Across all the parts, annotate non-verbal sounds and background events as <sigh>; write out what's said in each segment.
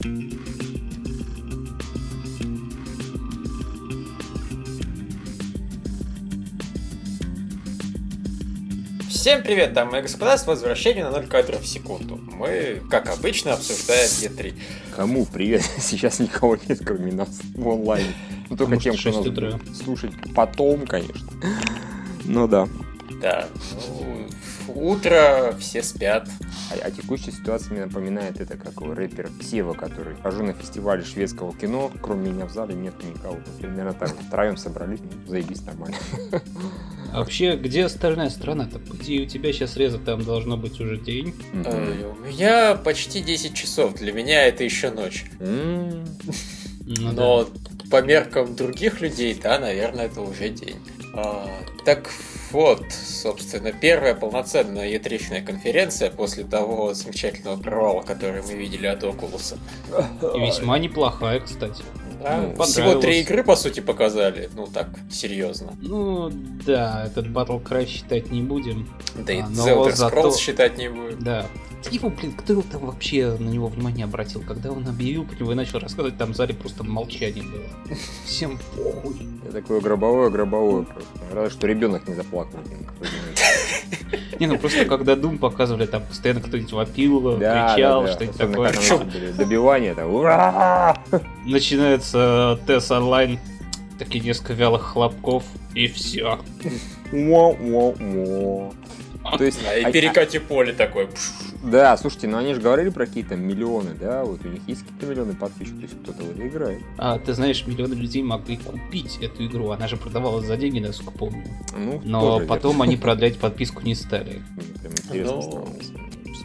Всем привет, дамы и господа, с возвращением на 0 кадров в секунду. Мы, как обычно, обсуждаем Е3. Кому привет? <laughs> Сейчас никого нет, кроме нас в онлайне. Ну, только тем, кто 6 утра. нас слушать потом, конечно. Ну да. Да, ну, утро, все спят. А, а текущая ситуация мне напоминает это, как у рэпер Сева, который хожу на фестивале шведского кино, кроме меня в зале нет никого. Примерно так. Втроем собрались, ну, заебись нормально. А вообще, где остальная страна-то? По идее, у тебя сейчас реза там должно быть уже день. У меня почти 10 часов, для меня это еще ночь. Ну Но по меркам других людей, да, наверное, это уже день. А, так вот, собственно, первая полноценная E3 конференция после того замечательного провала, который мы видели от Oculus. И весьма неплохая, кстати. Да, Ну, всего три игры, по сути, показали. Ну, так, серьезно. Ну, да, этот Battle Cry считать не будем. Да и А, но Zelda зато- Scrolls считать не будем. Да. Его, блин, кто там вообще на него внимание обратил? Когда он объявил про него и начал рассказывать, там в зале просто молчание было. Всем похуй. Я такое гробовое, гробовое просто. Что ребенок не заплакал. <laughs> Не, ну просто когда Doom показывали, там постоянно кто-нибудь вопил, Да, кричал, да, да. что-нибудь Особенно, такое. начали добивание, там, ура! Начинается тест онлайн, такие несколько вялых хлопков, и все. Во-во-во. <laughs> То есть, и а- перекати поле такой. пш. Да, слушайте, ну они же говорили про какие-то миллионы, да, вот у них есть какие-то миллионы подписчиков, то есть кто-то в это играет. А ты знаешь, миллионы людей могли купить эту игру, она же продавалась за деньги, насколько помню. Ну, Но тоже потом они <laughs> продлять подписку не стали. Мне прям интересно Ну.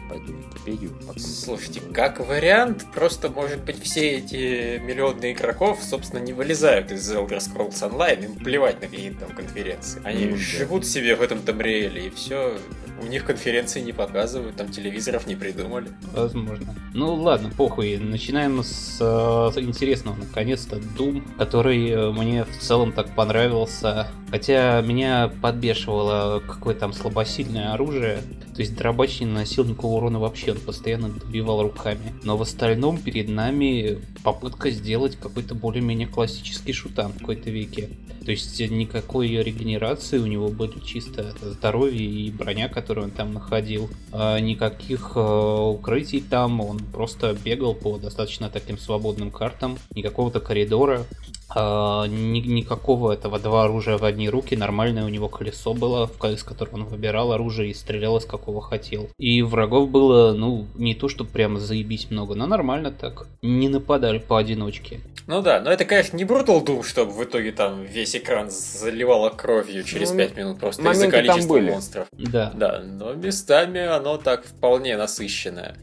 Пойду в Википедию. Слушайте, как вариант, просто, может быть, все эти миллионы игроков, собственно, не вылезают из Elder Scrolls Online, им плевать на какие-то там конференции. Они Ну, да. живут себе в этом Тамриэле, и все. У них конференции не показывают, там телевизоров не придумали. Возможно. Ну ладно, похуй. Начинаем с э, интересного, наконец-то, Doom, который э, мне в целом так понравился. Хотя меня подбешивало какое там слабосильное оружие. То есть дробач не наносил никакого урона вообще, он постоянно добивал руками. Но в остальном перед нами попытка сделать какой-то более-менее классический шутан в какой-то веке. То есть никакой регенерации у него были чисто здоровье и броня, которую он там находил. А никаких э, укрытий там, он просто бегал по достаточно таким свободным картам, никакого-то коридора. А, ни- никакого этого два оружия в одни руки, нормальное у него колесо было, из которого он выбирал оружие и стрелял из какого хотел. И врагов было, ну, не то, что прямо заебись много, но нормально так. Не нападали поодиночке. Ну да, но это, конечно, не Brutal Doom, чтобы в итоге там весь экран заливало кровью через Ну, 5 минут просто из-за моменты там количества были. монстров. Да. Да, но местами оно так вполне насыщенное.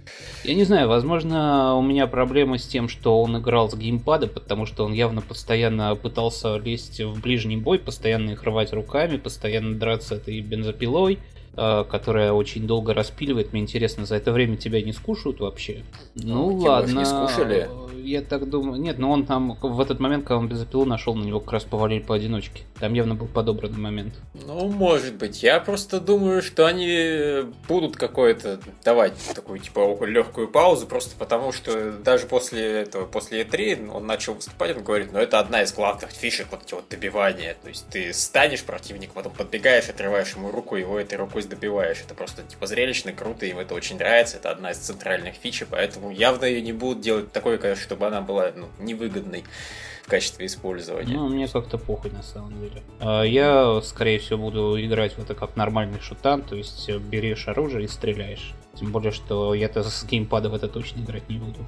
Я не знаю, возможно, у меня проблема с тем, что он играл с геймпада, потому что он явно постоянно пытался лезть в ближний бой, постоянно их рвать руками, постоянно драться этой бензопилой, которая очень долго распиливает. Мне интересно, за это время тебя не скушают вообще? Ну, Ну, ладно. не скушали. Я так думаю. Нет, но он там в этот момент, когда он бензопилу нашел, на него как раз повалили поодиночке. Там явно был подобранный момент. Ну, может быть. Я просто думаю, что они будут какое-то давать такую, типа, легкую паузу, просто потому что даже после этого, после E3 он начал выступать, он говорит, ну, это одна из главных фишек, вот эти вот добивания. То есть ты станешь противник, потом подбегаешь, отрываешь ему руку, его этой рукой добиваешь. Это просто, типа, зрелищно, круто, им это очень нравится, это одна из центральных фич, поэтому явно ее не будут делать такой, конечно, чтобы она была ну, невыгодной в качестве использования. Ну, мне как-то похуй на самом деле. А, Я, скорее всего, буду играть в это как нормальный шутан, то есть берешь оружие и стреляешь. Тем более, что я-то с геймпада в это точно играть не буду.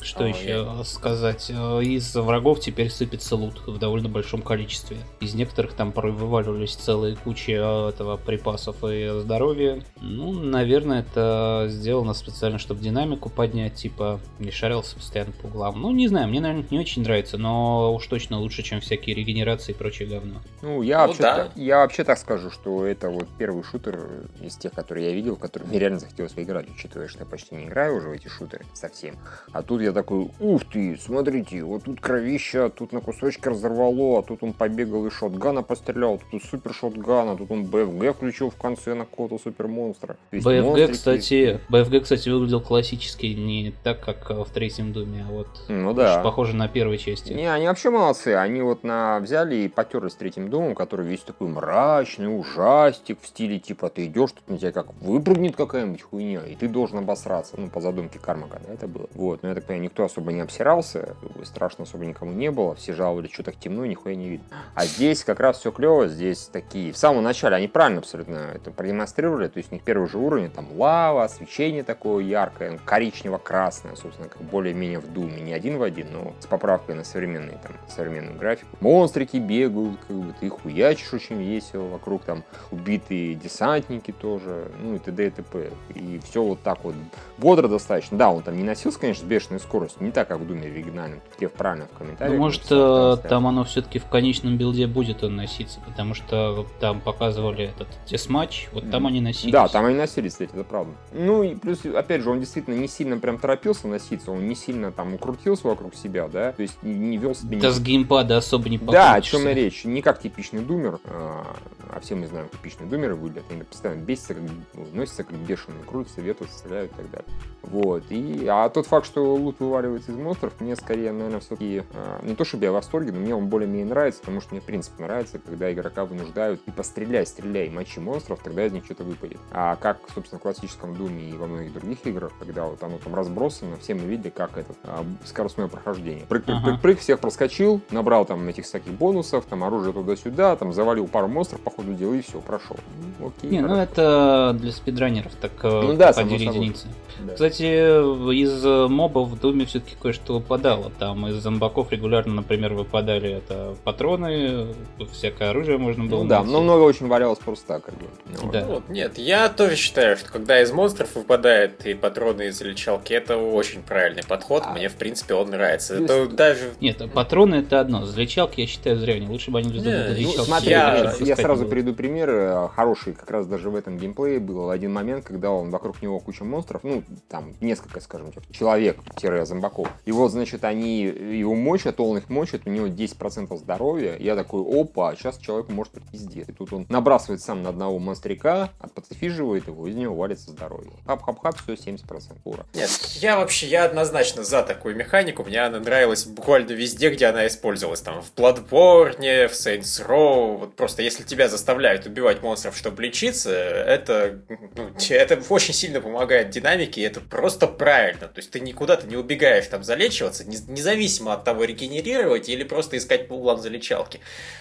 Что О, еще сказать? Э, Из врагов теперь сыпется лут в довольно большом количестве. Из некоторых там порой вываливались целые кучи э, этого припасов и здоровья. Ну, наверное, это сделано специально, чтобы динамику поднять, типа не шарился постоянно по углам. Ну, не знаю, мне, наверное, не очень нравится, но уж точно лучше, чем всякие регенерации и прочее говно. Ну, я, Ну, вообще да. я вообще так скажу, что это вот первый шутер из тех, которые я видел, который мне реально захотелось захотелось поиграть, учитывая, что я почти не играю уже в эти шутеры совсем. А тут я такой, ух ты, смотрите, вот тут кровища, тут на кусочки разорвало, а тут он побегал и шотгана пострелял, тут супер шотгана, тут он БФГ включил в конце на какого-то супер монстра. БФГ, кстати, БФГ, кстати, выглядел классически, не так, как в третьем Доме, а вот ну, да. похоже на первой части. Не, они вообще молодцы, они вот на взяли и потерлись третьим домом, который весь такой мрачный, ужастик в стиле типа ты идешь, тут на тебя как выпрыгнет какая-нибудь хуйня, и ты должен обосраться, ну по задумке Кармака, да, это было. Вот, но я так понимаю, никто особо не обсирался, страшно особо никому не было, все жаловались, что так темно, нихуя не видно. А здесь как раз все клево, здесь такие, в самом начале они правильно абсолютно это продемонстрировали, то есть у них первый же уровень, там лава, освещение такое яркое, коричнево-красное, собственно, как более-менее в Думе, не один в один, но с поправкой на современный, там, современную графику. Монстрики бегают, как бы ты хуячишь очень весело, вокруг там убитые десантники тоже, ну и т.д. и т.п. И все вот так вот бодро достаточно. Да, он там не носился, конечно, с бешеной скоростью, не так, как в Думе оригинальном. Тут правильно в комментариях. Ну, может, э, там оно все-таки в конечном билде будет он носиться, потому что там показывали этот тесс-матч, вот там они носились. Да, там они носились, кстати, это правда. Ну и плюс, опять же, он действительно не сильно прям торопился носиться, он не сильно там укрутился вокруг себя, да, то есть не вел себя... Да с геймпада особо не Да, о чем и речь. Не как типичный думер, а, а все мы знаем, типичные думеры выглядят. Они постоянно бесятся, как, ну, носятся как бешеные, крутятся, ветры стреляют и так далее. Вот. И, а тот факт, что лут вываливается из монстров, мне скорее, наверное, все-таки а, не то чтобы я в восторге, но мне он более-менее нравится, потому что мне в принципе нравится, когда игрока вынуждают и постреляй, стреляй, мочи монстров, тогда из них что-то выпадет. А как, собственно, в классическом Думе и во многих других играх, когда вот оно там разбросано, все мы видели, как это а, скоростное прохождение. Прыг-прыг-прыг-прыг, всех проскочил, набрал там этих всяких бонусов, там оружие туда-сюда, там завалил пару монстров, по ходу дела, и все, прошел. Ну, окей, не, ну это для спидранеров, так э, ну, да, само единицы. Да. Кстати, из мобов в Думе все-таки кое-что выпадало. Там из зомбаков регулярно, например, выпадали это патроны, всякое оружие можно было ну, Да, но много очень валялось просто так. Как бы. ну, да. вот, нет, я тоже считаю, что когда из монстров выпадает и патроны из лечалки, это очень правильный подход. А... Мне, в принципе, он нравится. Есть... Это даже... Нет, патроны это одно. Из лечалки, я считаю, зря. Не лучше бы они без ну, смотри, я, я сразу приведу пример. Э, хороший как раз даже в этом геймплее был один момент, когда он вокруг него куча монстров, ну, там, несколько, скажем, человек-зомбаков. И вот, значит, они его мочат, он их мочит, у него 10% здоровья. Я такой, опа, сейчас человек может быть пиздец. И тут он набрасывает сам на одного монстрика, отпацифиживает его, из него валится здоровье. Хап-хап-хап, все, 70% ура. Нет, я вообще, я однозначно за такую механику. Мне она нравилась буквально везде, где она использовалась. Там в Bloodborne, в Saints Row. Вот просто если тебя заставляют убивать монстров, чтобы лечиться, это, ну, <laughs> это очень сильно помогает динамике, и это просто правильно. То есть ты никуда-то не убегаешь там залечиваться, независимо от того, регенерировать или просто искать по углам залечалки.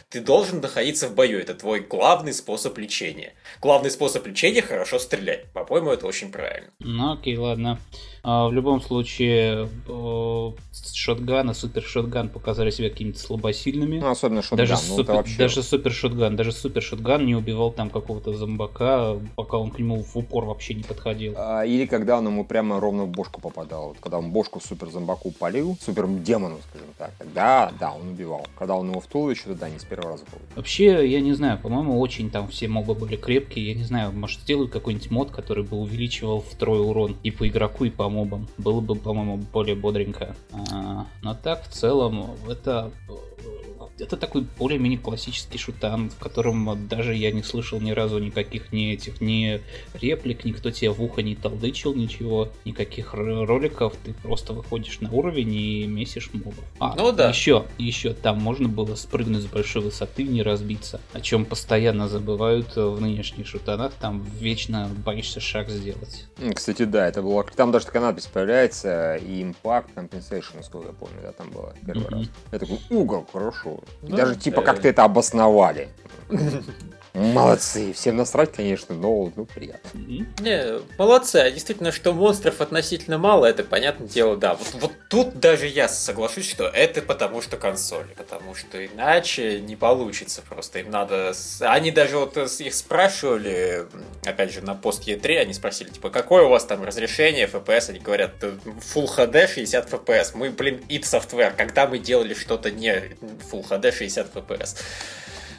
Ты должен находиться в бою. Это твой главный способ лечения. Главный способ лечения хорошо стрелять. По-моему, это очень правильно. Ну окей, ладно. А, в любом случае, шотган и супер шотган показали себя какими-то слабосильными. Ну, особенно шотган. Даже, ну, супер, вообще... даже супер шотган. Даже супер шотган не убивал там какого-то зомбака, пока он к нему в упор вообще не подходил. А, или когда он ему прямо ровно в бошку попадал. Вот, когда он бошку супер зомбаку полил, супер демону, скажем так. Да, да, он убивал. Когда он его в туловище, то да, не с первого раза был. Вообще, я не знаю, по-моему, очень там все мобы были крепкие. Я не знаю, может сделают какой-нибудь мод, который бы увеличивал втрое урон и по игроку, и по мобам. Было бы, по-моему, более бодренько. А, но так, в целом, это это такой более-менее классический шутан, в котором даже я не слышал ни разу никаких ни этих, ни реплик, никто тебе в ухо не толдычил, ничего, никаких роликов, ты просто выходишь на уровень и месишь мобов. А, ну да. Еще, еще там можно было спрыгнуть с большой высоты не разбиться, о чем постоянно забывают в нынешних шутанах, там вечно боишься шаг сделать. Кстати, да, это было, там даже такая надпись появляется, и Impact Compensation, насколько я помню, да, там было первый mm-hmm. раз. Я такой, угол, хорошо. Ну, Даже типа как-то это обосновали. <laughs> Молодцы, всем насрать, конечно, но ну, приятно. Не, молодцы, а действительно, что монстров относительно мало, это понятное дело, да. Вот, вот тут даже я соглашусь, что это потому что консоли, потому что иначе не получится просто. Им надо... Они даже вот их спрашивали, опять же, на пост E3, они спросили, типа, какое у вас там разрешение FPS? Они говорят, Full HD 60 FPS. Мы, блин, id Software, когда мы делали что-то не Full HD 60 FPS?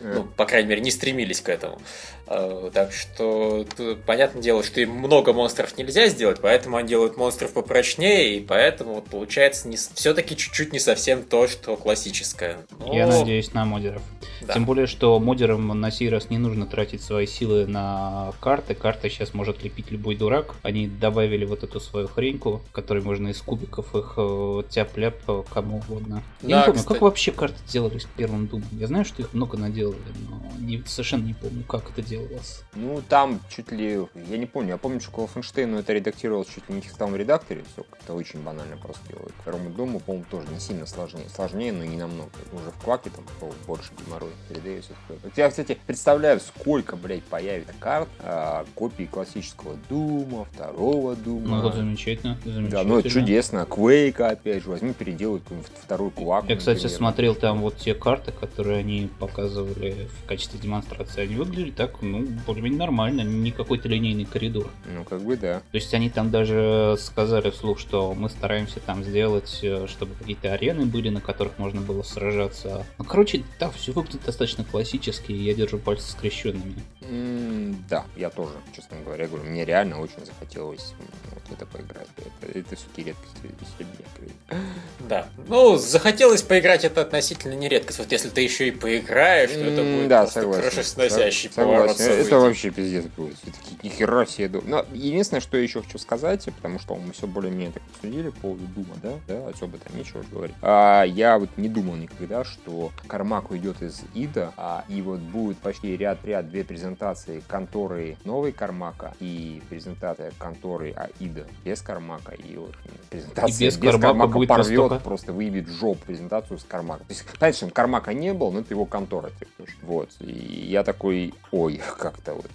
Ну, по крайней мере, не стремились к этому. А, так что, понятное дело, что им много монстров нельзя сделать, поэтому они делают монстров попрочнее, и поэтому вот получается не, все-таки чуть-чуть не совсем то, что классическое. Но... Я надеюсь на модеров. Да. Тем более, что модерам на сей раз не нужно тратить свои силы на карты. Карты сейчас может лепить любой дурак. Они добавили вот эту свою хреньку, в которой можно из кубиков их э, тяп-ляп э, кому угодно. Я да, не помню, кстати... как вообще карты делались первым думом. Я знаю, что их много наделали, но не, совершенно не помню, как это делалось. Ну, там чуть ли... Я не помню. Я помню, что Wolfenstein это редактировалось чуть ли не в редакторе. Все как-то очень банально просто делают. Второму дому, по-моему, тоже не сильно сложнее. Сложнее, но не намного. Уже в кваке там больше геморрой передаю все такое. Я, кстати, представляю, сколько, блядь, появится карт, а, копий классического Дума, второго Дума. Ну, вот замечательно, замечательно. Да, ну это чудесно. Квейка, опять же, возьми, переделай второй квак. Я, кстати, например. смотрел там вот те карты, которые они показывали в качестве демонстрации. Они выглядели так, ну, более-менее нормально, не какой-то линейный коридор. Ну, как бы да. То есть они там даже сказали вслух, что мы стараемся там сделать, э, чтобы какие-то арены были, на которых можно было сражаться. Ну, короче, да, все выглядит достаточно классически, и я держу пальцы скрещенными. Mm, да, я тоже, честно говоря, говорю, мне реально очень захотелось вот это поиграть. Это, это все-таки редкость для меня. Да. Ну, захотелось поиграть, это относительно не редкость. Вот если ты еще и поиграешь, то это будет да, согласен. крышесносящий поворот событий. Это вообще пиздец будет. Все-таки нихера себе думаю. Но единственное, что я еще хочу сказать, потому что мы все более-менее так обсудили по поводу Дума, да, да, особо там нечего говорить. А, я вот не думал никогда, что Кармак уйдет из Ида, а, и вот будет почти ряд-ряд две презентации конторы новой Кармака и презентация конторы Аида без Кармака. И вот презентация и без, без Кармака, Кармака будет порвет, настолько... просто выявит жоп презентацию с Кармака. То есть, конечно, Кармака не был, но это его контора. Типа, вот. И я такой, ой, <laughs> как-то вот.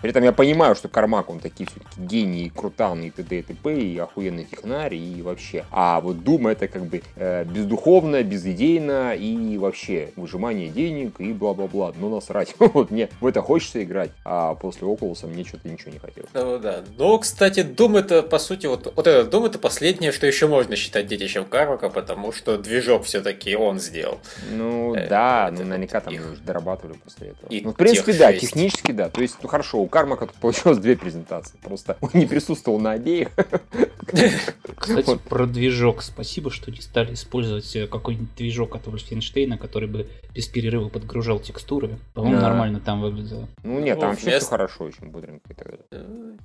При этом я понимаю, что Кармак, он такие все-таки гении, крутан и т.д. и т.п. и охуенный технарь и вообще. А вот Дума это как бы э, бездуховно, безидейно и вообще выжимание денег и бла-бла-бла. Ну насрать. <laughs> вот мне в это хочется играть, а после Окулуса мне что-то ничего не хотелось. Ну да. Ну, кстати, Doom это, по сути, вот, вот этот Doom это последнее, что еще можно считать детищем Кармака, потому что движок все-таки он сделал. Ну э, да, ну наверняка там. Дорабатывали после этого. И ну, в принципе, да, технически да. То есть, ну хорошо, у Кармака тут получилось две презентации. Просто <laughs> он не присутствовал на обеих. <laughs> Кстати, вот. про движок. Спасибо, что не стали использовать э, какой-нибудь движок от Wolfenstein, который бы без перерыва подгружал текстуры. По-моему, да. нормально там выглядело. Ну нет, там вообще все хорошо, очень бодренько и так далее.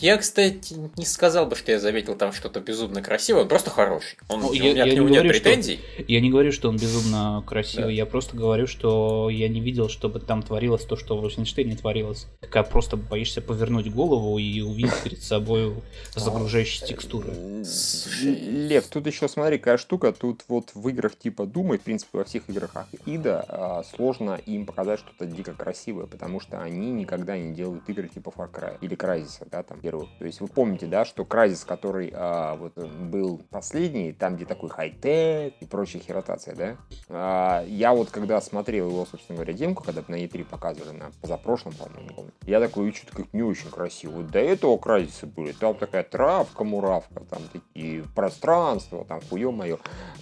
Я, кстати, не сказал бы, что я заметил там что-то безумно красивое, он просто хороший. Он, ну, я, у меня я к нему не говорю, нет претензий. Что, я не говорю, что он безумно красивый, да. я просто говорю, что я не видел, чтобы там творилось то, что в Wolfenstein творилось. Такая просто боишься повернуть голову и увидеть перед собой загружающие текстуры. Лев, тут еще смотри, какая штука, тут вот в играх типа Дума, в принципе, во всех играх Ида а, сложно им показать что-то дико красивое, потому что они никогда не делают игры типа Far Cry или Crysis, да, там первых. То есть вы помните, да, что Crysis, который а, вот был последний, там где такой хай-тек и прочая херотация, да, а, я вот когда смотрел его, собственно говоря, демку, когда на E3 показывали, на позапрошлом, по-моему, я такой, что-то как не очень красиво. До этого Crysis были, там такая травка, муравка, там такие пространства, там хуе мое.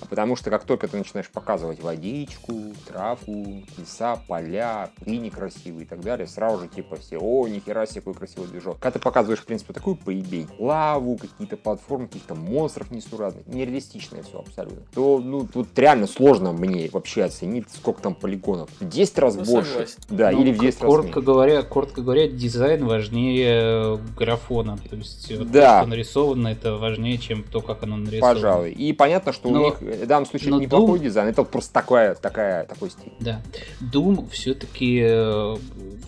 Потому что как только ты начинаешь показывать водичку, травку, леса, поля, пыль некрасивые и так далее, сразу же типа все, о, нихера себе какой красивый движок. Когда ты показываешь, в принципе, такую поебень, лаву, какие-то платформы, каких-то монстров несуразных, нереалистичное все абсолютно, то, ну, тут реально сложно мне вообще оценить, сколько там полигонов. В 10 раз ну, больше. Согласен. Да, ну, или в 10 коротко раз меньше. говоря, коротко говоря, дизайн важнее графона. То есть да. то, что нарисовано, это важнее, чем то, как оно нарисовано. Пожалуй. И понятно, что но, у них в данном случае это неплохой Doom... дизайн, это просто такая, такая, такой стиль. Да. Doom все-таки э,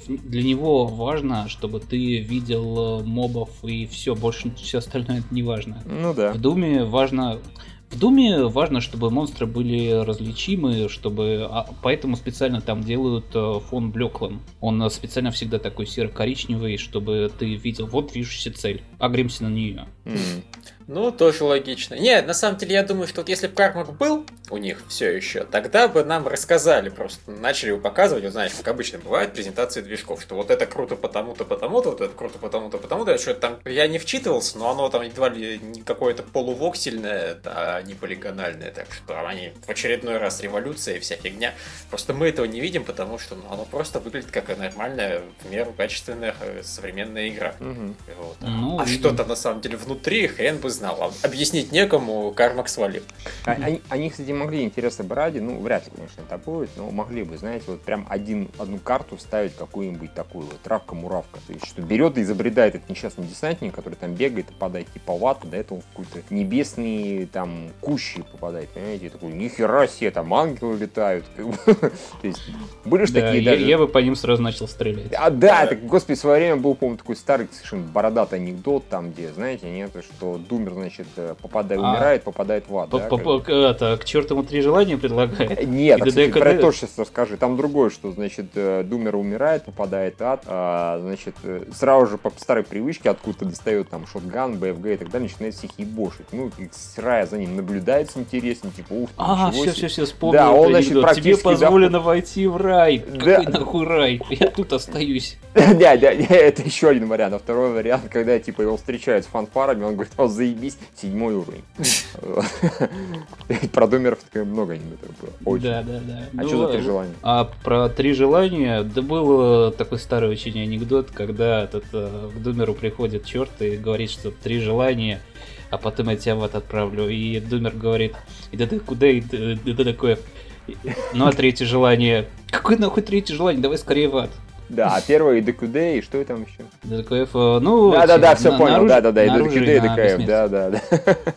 для него важно, чтобы ты видел э, мобов и все, больше все остальное это не важно. Ну да. В Думе важно в Думе важно, чтобы монстры были различимы, чтобы... А, поэтому специально там делают э, фон блеклым. Он специально всегда такой серо-коричневый, чтобы ты видел, вот движущаяся цель, агримся на нее. Mm. Ну, тоже логично. Нет, на самом деле, я думаю, что вот если бы Кармак был у них все еще, тогда бы нам рассказали, просто начали его показывать, вот знаешь, как обычно бывает презентации движков, что вот это круто потому-то, потому-то, вот это круто потому-то, потому-то, что там я не вчитывался, но оно там едва ли не какое-то полувоксельное, а не полигональное, так что они в очередной раз революция и вся фигня. Просто мы этого не видим, потому что ну, оно просто выглядит как нормальная, в меру качественная э, современная игра. Мгм. Вот. Ну, а видим. что там на самом деле внутри, хрен бы знал. А Объяснить некому, Кармак свалил. А- Они, они, кстати, могли, интересно бы ради, ну, вряд ли, конечно, это будет, но могли бы, знаете, вот прям один, одну карту вставить какую-нибудь такую вот травка-муравка. То есть, что берет и изобретает этот несчастный десантник, который там бегает и попадает типа в ад, до этого в какой-то небесный там кущи попадает, понимаете, и такой, нихера себе, там ангелы летают. <laughs> То есть, были же такие я, даже... я бы по ним сразу начал стрелять. А, да, так, господи, в свое время был, по-моему, такой старый, совершенно бородатый анекдот, там, где, знаете, нет, что Думер, значит, э, попадает, А. умирает, попадает в ад, По- да, по- как это, к черту ему три желания предлагает. <laughs> Нет, а, кстати, про тоже сейчас расскажи. Там другое, что, значит, э, Думер умирает, попадает в ад, а, значит, э, сразу же по старой привычке откуда-то достает там шотган, БФГ и так далее, начинает всех ебошить. Ну, и с рая за ним наблюдает с интересом, типа, ух ты, А, все, все, все, вспомнил. Да, он, значит. Тебе практически, да, позволено войти в рай. Да. Какой нахуй рай? Я тут остаюсь. <laughs> Да, да, <laughs> это еще один вариант. А второй вариант, когда, типа, его встречают с фанфарами, он говорит, о, заебись, седьмой уровень. <laughs> Про Думеров много анекдотов было. Очень. Да, да, да. А Ну, что за три желания? А про три желания, да был э, такой старый очень анекдот, когда этот, э, к Думеру приходит черт и говорит, что три желания, а потом я тебя в ад отправлю. И Думер говорит, и да ты куда? И ты такое, ну а третье желание, какое нахуй третье желание, давай скорее в ад. Да, а первый ДКД, и что там еще? ДКФ, э, ну... Да-да-да, все на- понял, да-да-да, и ДКД, и ДКФ, да-да-да.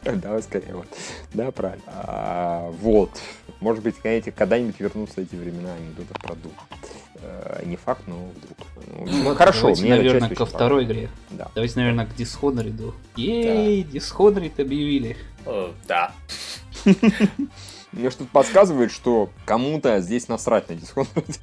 <laughs> Давай скорее, вот. Да, правильно. А, Вот. Может быть, знаете, когда-нибудь вернутся эти времена анекдотов про дух. Э, Не факт, но вдруг. Ну, хорошо, Давайте, мне наверное, ко второй игре. Да. Давайте, наверное, к Dishonored. Ей, Dishonored объявили. Э, Да. <laughs> Мне что-то подсказывает, что кому-то здесь насрать на Dishonored.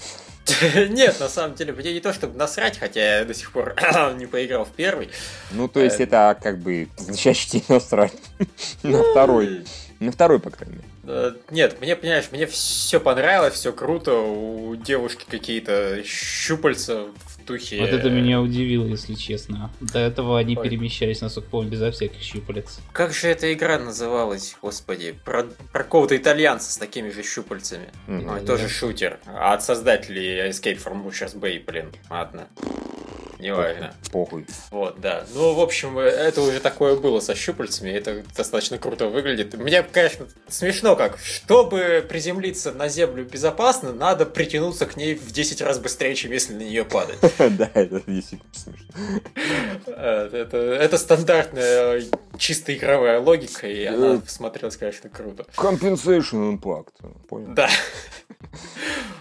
<laughs> Нет, на самом деле, мне не то чтобы насрать, хотя я до сих пор <coughs> не поиграл в первый. Ну, то есть Э. это как бы означающий насрать <laughs> на второй. На второй, по крайней мере. Э, Нет, мне, понимаешь, мне все понравилось, все круто, у девушки какие-то щупальца в духе... Вот это меня удивило, если честно. До этого они Ой. перемещались, насколько помню, безо всяких щупалец. Как же эта игра называлась, господи? Про, про какого-то итальянца с такими же щупальцами. Мгм. Ну, тоже шутер. А от создателей Escape from Butcher's Bay, блин, ладно. Неважно. Похуй. Вот, да. Ну, в общем, это уже такое было со щупальцами, это достаточно круто выглядит. Мне, конечно, смешно как. Чтобы приземлиться на землю безопасно, надо притянуться к ней в 10 раз быстрее, чем если на нее падать. <laughs> Да, это действительно смешно. Э, Это, стандартная чисто игровая логика, и она смотрелась, конечно, круто. Compensation impact. Понял? Да.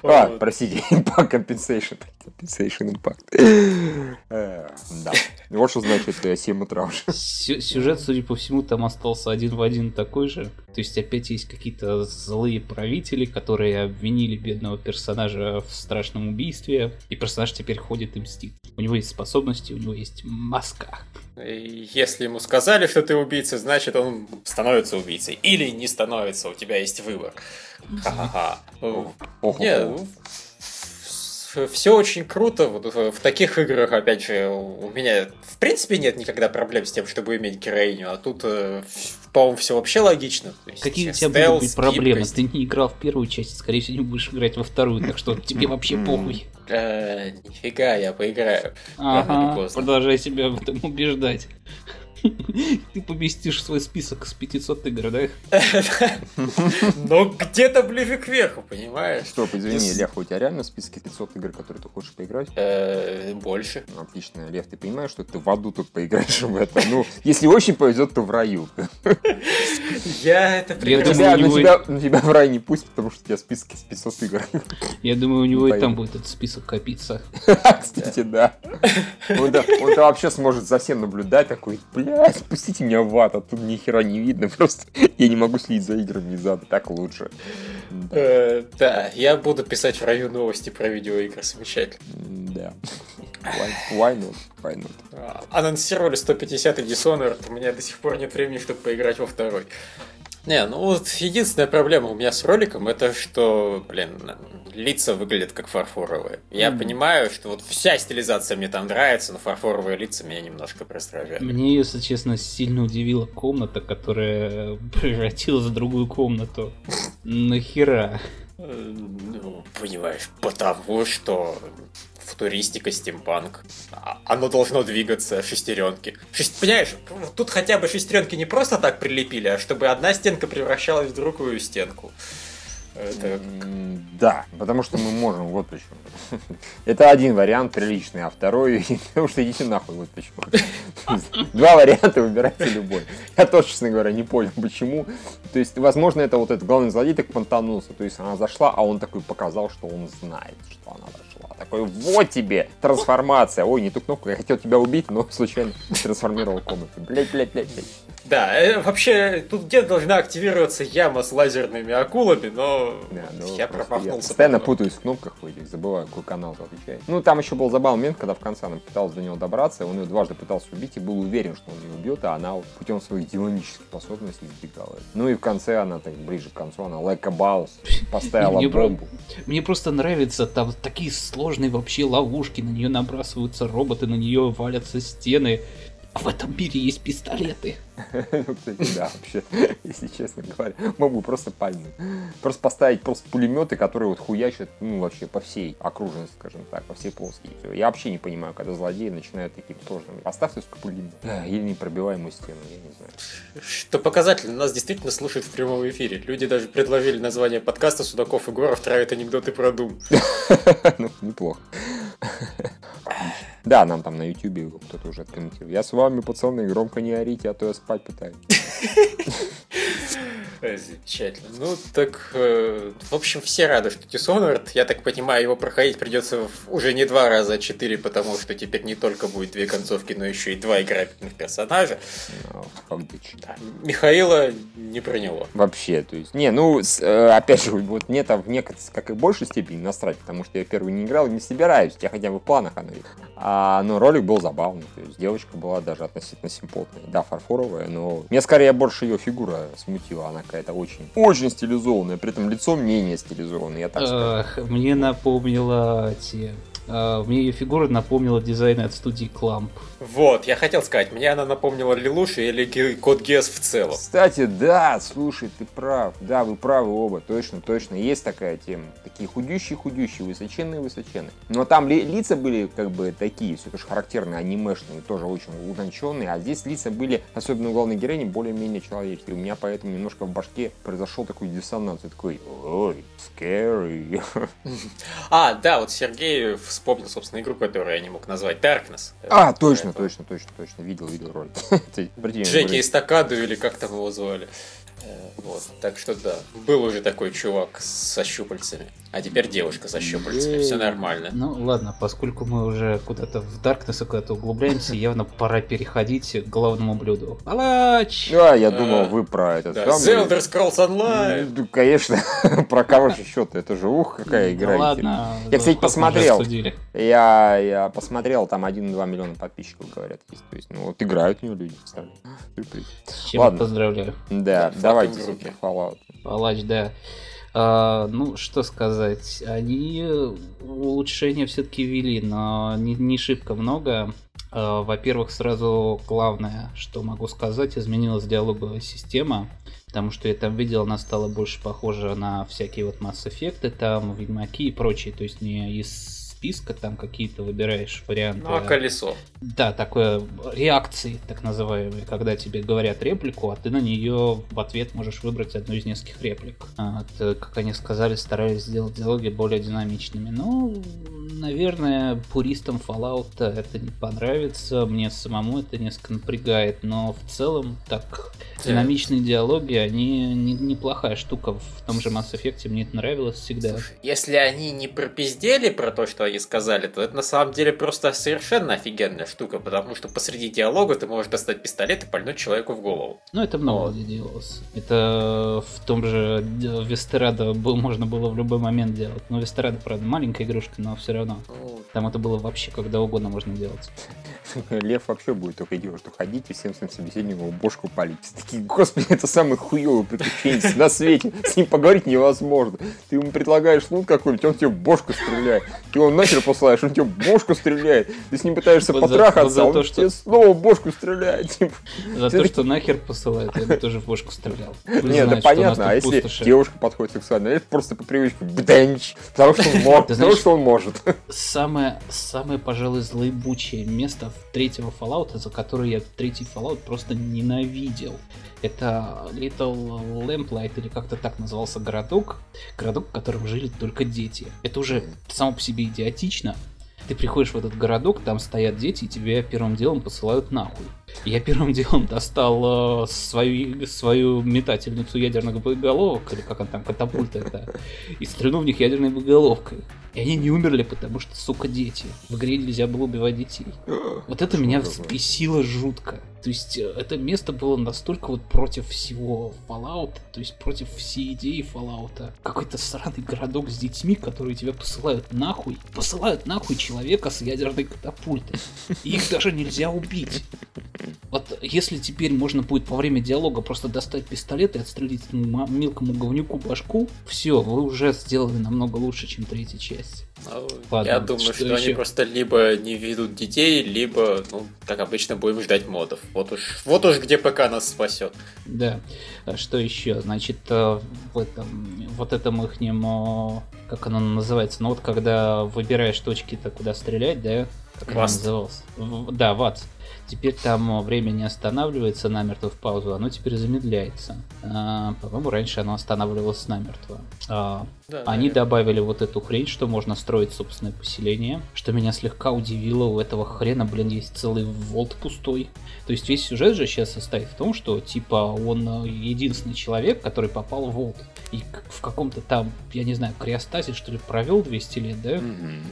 А, простите, <laughs> impact compensation. Compensation impact. Э, Да. Вот что значит э, 7 утра уже. Сю- Сюжет, судя по всему, там остался один в один такой же. То есть опять есть какие-то злые правители, которые обвинили бедного персонажа в страшном убийстве, и персонаж теперь ходит и мстит. У него есть способности, у него есть маска. Если ему сказали, что ты убийца, значит он становится убийцей. Или не становится, у тебя есть выбор. Ха-ха-ха. Ох, Не, ох, все очень круто. Вот в в таких играх, опять же, у меня в принципе нет никогда проблем с тем, чтобы иметь героиню, а тут, э, по-моему, все вообще логично. Есть Какие у тебя стелс, будут быть проблемы? гибкость. Ты не играл в первую часть, скорее всего, не будешь играть во вторую, так что тебе вообще похуй. Э, нифига, я поиграю. Ага, продолжай себя в этом убеждать. <laughs> Ты поместишь свой список с 500 игр, да? <laughs> Но где-то ближе к верху, понимаешь? Стоп, извини, Лев, у тебя реально в списке 500 игр, которые ты хочешь поиграть? Э, Больше. Ну, Отлично, Лев, ты понимаешь, что ты в аду тут поиграешь в это? Ну, если очень повезет, то в раю. <laughs> Я это прекрасно на, тебя, в рай не пустят, потому что у тебя списки с 500 игр. Я думаю, у него и там будет этот список копиться. Кстати, да. Он-то вообще сможет за всем наблюдать, такой, блядь, <laughs> спустите меня в ад, а тут ни хера не видно, <laughs> просто я не могу следить за играми из ада, так лучше. Да. Э, Да, я буду писать в раю новости про видеоигры, замечательно. Да. Why, not? Why not? А, Анонсировали 150 Dishonored, у меня до сих пор нет времени, чтобы поиграть во второй. Не, ну вот единственная проблема у меня с роликом, это что, блин, лица выглядят как фарфоровые. Я Мгм. понимаю, что вот вся стилизация мне там нравится, но фарфоровые лица меня немножко раздражают. Мне, если честно, сильно удивила комната, которая <laughs> превратилась в другую комнату. Нахера? Э, Ну, понимаешь, потому что футуристика, стимпанк. А- Оно должно двигаться, шестеренки. Шест... Понимаешь, тут хотя бы шестеренки не просто так прилепили, а чтобы одна стенка превращалась в другую стенку. Это... Да, потому что мы можем, вот почему. <laughs> Это один вариант приличный, а второй, <laughs> потому что идите нахуй, вот почему. <laughs> Два варианта, выбирайте любой. Я тоже, честно говоря, не понял, почему. То есть, возможно, это вот этот главный злодей так понтанулся. То есть, она зашла, а он такой показал, что он знает, что она зашла. Такой, вот тебе трансформация. Ой, не ту кнопку, я хотел тебя убить, но случайно трансформировал комнату. Блять, блять, блять, блять. Да, э, вообще, тут где должна активироваться яма с лазерными акулами, но Да, ну, я промахнулся. постоянно по-моему. путаюсь в кнопках в этих, забываю, какой канал отвечает. Ну, там еще был забавный момент, когда в конце она пыталась до него добраться, он ее дважды пытался убить и был уверен, что он ее убьет, а она путем своих демонических способностей избегала. Ну и в конце она, так ближе к концу, она like a <laughs> поставила бомбу. Мне просто нравится, там такие сложные вообще ловушки, на нее набрасываются роботы, на нее валятся стены. А в этом мире есть пистолеты. <laughs> Ну, кстати, да, вообще, <laughs> если честно говоря, мог бы просто пальнуть. Просто поставить просто пулеметы, которые вот хуячат, ну, вообще по всей окружности, скажем так, по всей плоскости. Я вообще не понимаю, когда злодеи начинают таким сложным. Поставьте. Да, Или непробиваемую стену, я не знаю. Что показательно, нас действительно слушают в прямом эфире. Люди даже предложили название подкаста «Судаков и Горов травят анекдоты про Дум». <laughs> Ну, неплохо. Да, нам там на ютубе кто-то уже откомментировал. Я с вами, пацаны, громко не орите, а то я спать пытаюсь. Замечательно. Ну, так, э, в общем, все рады, что Dishonored. Я так понимаю, его проходить придется уже не два раза, а четыре, потому что теперь не только будет две концовки, но еще и два играбельных персонажа. Ну, как дичь. Да, Михаила не про него. Вообще, то есть, не, ну, с- э, опять же, вот мне там в некоторой, как и большей степени насрать, потому что я первый не играл и не собираюсь, я хотя бы в планах оно. А, но ролик был забавный, то есть девочка была даже относительно симпотная. Да, фарфоровая, но мне скорее больше ее фигура смутила, она какая-то очень, очень стилизованная, при этом лицо мне не стилизованное, я так скажу. Мне напомнила те... э, мне ее фигура напомнила дизайн от студии Clamp. Вот, я хотел сказать, мне она напомнила Лилушу или Код Гес в целом. Кстати, да, слушай, ты прав. Да, вы правы оба, точно, точно. Есть такая тема. Такие худющие-худющие, высоченные-высоченные. Но там ли- лица были как бы такие, все тоже характерные, анимешные, тоже очень утонченные. А здесь лица были, особенно у главной героини, более-менее человеческие. У меня поэтому немножко в башке произошел такой диссонанс. Я такой, ой, scary. <laughs> А, да, вот Сергей вспомнил, собственно, игру, которую я не мог назвать, Darkness. А, точно, точно, точно, точно. Видел, видел ролик. <laughs> Джеки Эстакаду или как там его звали. Э, Вот, так что да, был уже такой чувак со щупальцами, а теперь девушка со щупальцами, все нормально. Ну ладно, поскольку мы уже куда-то в Darkness куда-то углубляемся, <laughs> явно пора переходить к главному блюду. Палач! Да, я думал, А, вы про этот Да, самый- The Elder Scrolls Online! Ну, конечно, <laughs> про же счет Это же ух, какая Ну игра. ладно. Я, кстати, ну, посмотрел. Я, я посмотрел, там 1-2 миллиона подписчиков, говорят, есть. То есть, ну вот играют в нее люди, чем Ладно. поздравляю. Да, Да, флаг давайте, в руке. Fallout. Палач, да. А, ну, что сказать, они улучшения все-таки ввели, но не, не шибко много. А, во-первых, сразу главное, что могу сказать, изменилась диалоговая система, потому что я там видел, она стала больше похожа на всякие вот Mass Effect, там, Ведьмаки и прочие, то есть не из списка там какие-то выбираешь варианты. Ну а колесо? Да, такое реакции, так называемые, когда тебе говорят реплику, а ты на нее в ответ можешь выбрать одну из нескольких реплик. А, это, как они сказали, старались сделать диалоги более динамичными. Ну, наверное, пуристам Fallout это не понравится, мне самому это несколько напрягает, но в целом так динамичные диалоги, они не- неплохая штука. В том же Mass Effect мне это нравилось всегда. Слушай, если они не пропиздели про то, что они сказали, то это на самом деле просто совершенно офигенная штука, потому что посреди диалога ты можешь достать пистолет и пальнуть человеку в голову. Ну, это много где делалось. Это в том же Вестерадо был, можно было в любой момент делать. Но Вестерадо, правда, маленькая игрушка, но все равно. Ну, Там это было вообще когда угодно можно делать. <laughs> Лев вообще будет только делать, что ходить и всем своим собеседникам бошку палить. Такие, господи, это самый хуёвый приключение на свете. С ним поговорить невозможно. Ты ему предлагаешь лут какой-нибудь, он тебе бошку стреляет. Ты его нахер посылаешь, он тебе бошку стреляет. Ты с ним пытаешься Вот за- потрахаться, вот за а он то, что- тебе снова бошку стреляет. Типа, За то, что нахер посылают, я бы тоже в бошку стрелял. <laughs> Нет, да понятно, а если девушка подходит сексуально, это просто по привычке бденч, потому что он <laughs> может, потому что он может. Самое, самое, пожалуй, злоебучее место в третьего Fallout, за которое я третий Fallout просто ненавидел. Это Little Lamplight, или как-то так назывался городок. Городок, в котором жили только дети. Это уже само по себе идиотично. Ты приходишь в этот городок, там стоят дети, и тебя первым делом посылают нахуй. Я первым <laughs> делом достал э, свою, свою метательницу ядерных боеголовок, или как она там, катапульта это, и стрельнул в них ядерной боеголовкой. И они не умерли, потому что, сука, дети. В игре нельзя было убивать детей. <gasps> Вот это меня взбесило жутко. То есть, э, это место было настолько вот против всего Fallout, то есть против всей идеи Fallout. Какой-то сраный городок с детьми, которые тебя посылают нахуй. Посылают нахуй человека с ядерной катапультой. Их даже нельзя убить. Вот если теперь можно будет во время диалога просто достать пистолет и отстрелить этому мелкому говнюку башку, все, вы уже сделали намного лучше, чем третья часть. Ну, Ладно, я думаю, что что, они еще? просто либо не ведут детей, либо, ну, как обычно, будем ждать модов. Вот уж, вот уж где ПК нас спасет. Да. А Что еще? Значит, э, в этом, вот этом ихнем, как оно называется, ну вот когда выбираешь точки-то, куда стрелять, да? Как Васт. называлось? В- Да, ВАЦ. Теперь там э, время не останавливается намертво в паузу, оно теперь замедляется. А, По-моему, раньше оно останавливалось намертво. А, Да, Они наверное. добавили вот эту хрень, что можно строить собственное поселение, что меня слегка удивило, у этого хрена, блин, есть целый волт пустой. То есть весь сюжет же сейчас состоит в том, что типа он э, единственный человек, который попал в волт. И в каком-то там, я не знаю, криостасе, что ли, провел 200 лет, да?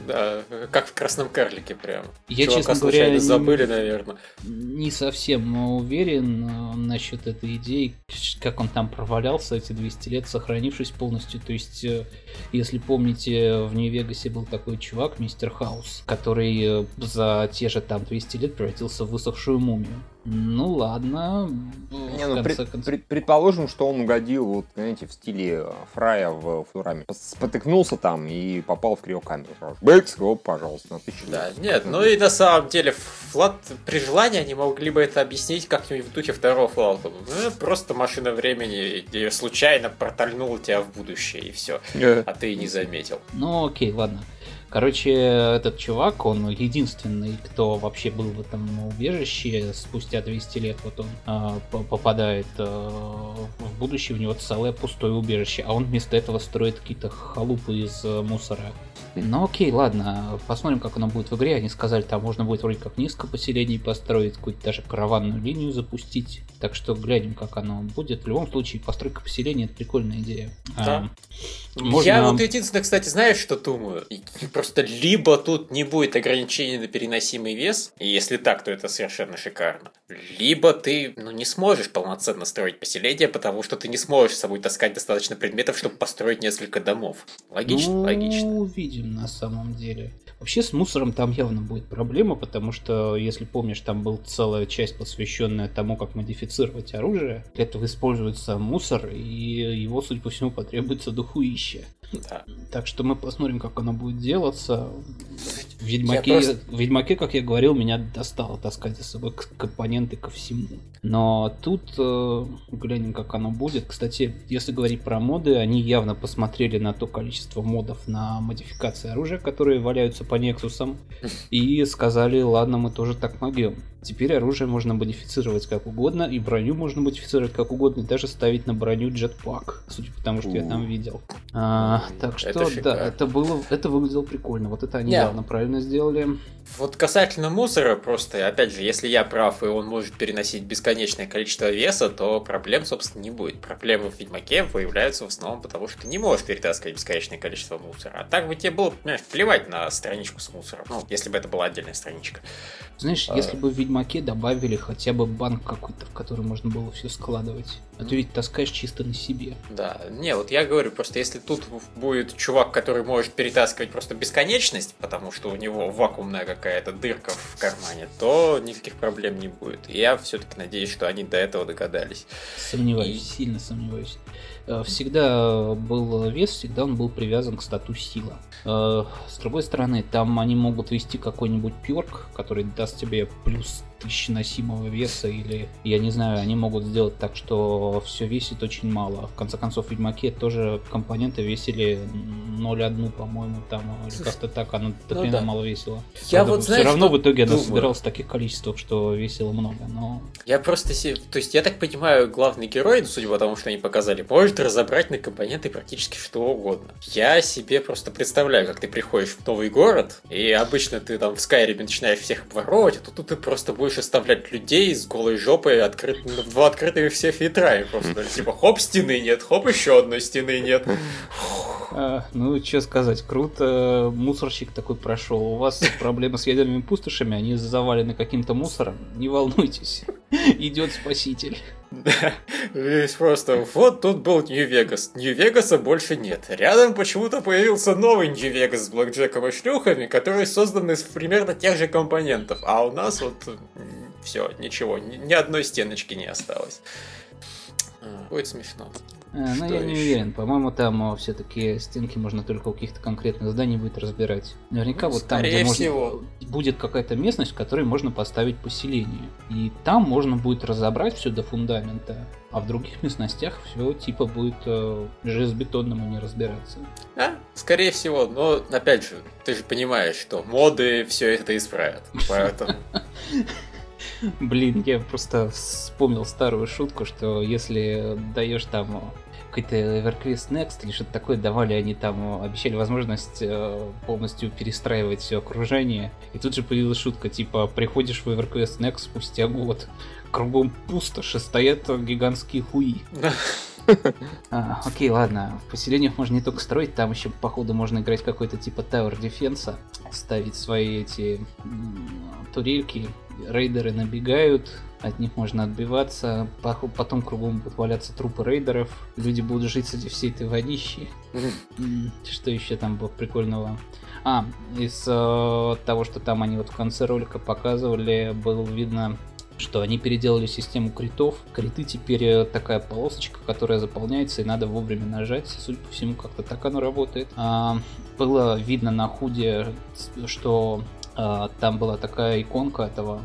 Да, как в красном карлике прям. Я, Чувака честно говоря, забыли, наверное. не совсем уверен э, насчет этой идеи, как он там провалялся эти 200 лет, сохранившись полностью. То есть, э, если помните, в Нью-Вегасе был такой чувак, мистер Хаус, который э, за те же там 200 лет превратился в высохшую мумию. Ну ладно, Не, ну, пред- концов. пред- предположим, что он угодил, вот, знаете, в стиле э, Фрая в Флораме. Спотыкнулся там и попал в криокамеру сразу. Бэкс, оп, пожалуйста, на тысячу. Да, нет, ну и на самом деле, Флат, при желании они могли бы это объяснить как-нибудь в духе второго Флаута. Ну, просто машина времени и случайно протольнула тебя в будущее, и все. Э, А ты и не заметил. Ну окей, ладно. Короче, этот чувак, он единственный, кто вообще был в этом убежище. Спустя 200 лет вот он по- попадает а, в будущее, у него целое пустое убежище, а он вместо этого строит какие-то халупы из э, мусора. Ну окей, ладно, посмотрим, как оно будет в игре. Они сказали, там можно будет вроде как несколько поселений построить, какую-то даже караванную линию запустить. Так что глянем, как оно будет. В любом случае, постройка поселения это прикольная идея. Да. А, можно- Я вот единственное, кстати, знаешь, что думаю? Просто либо тут не будет ограничений на переносимый вес, и если так, то это совершенно шикарно. Либо ты ну, не сможешь полноценно строить поселение, потому что ты не сможешь с собой таскать достаточно предметов, чтобы построить несколько домов. Логично? ну, Логично. увидим на самом деле. Вообще с мусором там явно будет проблема, потому что, если помнишь, там была целая часть, посвященная тому, как модифицировать оружие. Для этого используется мусор, и его, судя по всему, потребуется дохуища. Да. Так что мы посмотрим, как оно будет делаться. В Ведьмаке, Я просто- в Ведьмаке, как я говорил, меня достало таскать за собой компоненты ко всему. Но тут э, глянем, как оно будет. Кстати, если говорить про моды, они явно посмотрели на то количество модов на модификации оружия, которые валяются по Нексусам, <laughs> и сказали, ладно, мы тоже так могем. Теперь оружие можно модифицировать как угодно, и броню можно модифицировать как угодно, и даже ставить на броню джетпак, судя по тому, что я там видел. А, так что, Это да, это было, это выглядело прикольно. Вот это они Не. явно правильно сделали. Вот касательно мусора, просто, опять же, если я прав, и он может переносить бесконечное количество веса, то проблем, собственно, не будет. Проблемы в Ведьмаке выявляются в основном потому, что ты не можешь перетаскивать бесконечное количество мусора. А так бы тебе было, понимаешь, плевать на страничку с мусором. Ну, если бы это была отдельная страничка. Знаешь, а... если бы в Ведьмаке добавили хотя бы банк какой-то, в который можно было все складывать. А ты ведь таскаешь чисто на себе. Да, не, вот я говорю, просто если тут будет чувак, который может перетаскивать просто бесконечность, потому что у него вакуумная какая-то дырка в кармане, то никаких проблем не будет. И я все-таки надеюсь, что они до этого догадались. Сомневаюсь, И... сильно сомневаюсь. Э, всегда был вес, всегда он был привязан к стату сила. Э, с другой стороны, там они могут вести какой-нибудь перк, который даст тебе плюс тысячи носимого веса, или, я не знаю, они могут сделать так, что все весит очень мало. В конце концов, в Ведьмаке тоже компоненты весили 0,1, по-моему, там, или как-то так, она до ну, да. мало весила. Я Правда, вот, знаешь, все равно в итоге думаю. она собиралась в таких количествах, что весило много, но... Я просто... То есть, я так понимаю, главный герой, ну, судя по тому, что они показали, может разобрать на компоненты практически что угодно. Я себе просто представляю, как ты приходишь в новый город, и обычно ты там в Скайриме начинаешь всех обворовывать, а тут ты просто будешь оставлять людей с голой жопой открыт... два открытых все фильтрами. Просто <laughs> типа хоп, стены нет, хоп, еще одной стены нет. А, ну, что сказать, круто. Мусорщик такой прошел. У вас <laughs> проблемы с ядерными пустошами, они завалены каким-то мусором. Не волнуйтесь, <laughs> идет спаситель. Весь просто, вот тут был Нью-Вегас. Нью-Вегаса больше нет. Рядом почему-то появился новый Нью-Вегас с блэкджеком и шлюхами, который создан из примерно тех же компонентов. А у нас вот все, ничего, ни одной стеночки не осталось. Будет смешно. А, ну, я еще? не уверен. По-моему, там все-таки стенки можно только у каких-то конкретных зданий будет разбирать. Наверняка ну, вот там, где всего. можно... будет какая-то местность, в которой можно поставить поселение. И там можно будет разобрать все до фундамента. А в других местностях все типа будет э, железобетонному не разбираться. А, скорее всего. Но, опять же, ты же понимаешь, что моды все это исправят. Поэтому... <laughs> Блин, я просто вспомнил старую шутку, что если даешь там какой-то EverQuest Next или что-то такое давали, они там обещали возможность э, полностью перестраивать все окружение. И тут же появилась шутка, типа, приходишь в EverQuest Next спустя год, кругом пустоши, стоят гигантские хуи. А, окей, ладно. В поселениях можно не только строить, там еще, походу, можно играть какой-то типа Tower Defense, ставить свои эти турельки, рейдеры набегают, от них можно отбиваться, потом кругом будут валяться трупы рейдеров, люди будут жить среди всей этой водищи. Что еще там было прикольного? А, из э, того, что там они вот в конце ролика показывали, было видно что они переделали систему критов. Криты теперь э, такая полосочка, которая заполняется, и надо вовремя нажать. Судя по всему, как-то так оно работает. А, было видно на худе, что а, там была такая иконка этого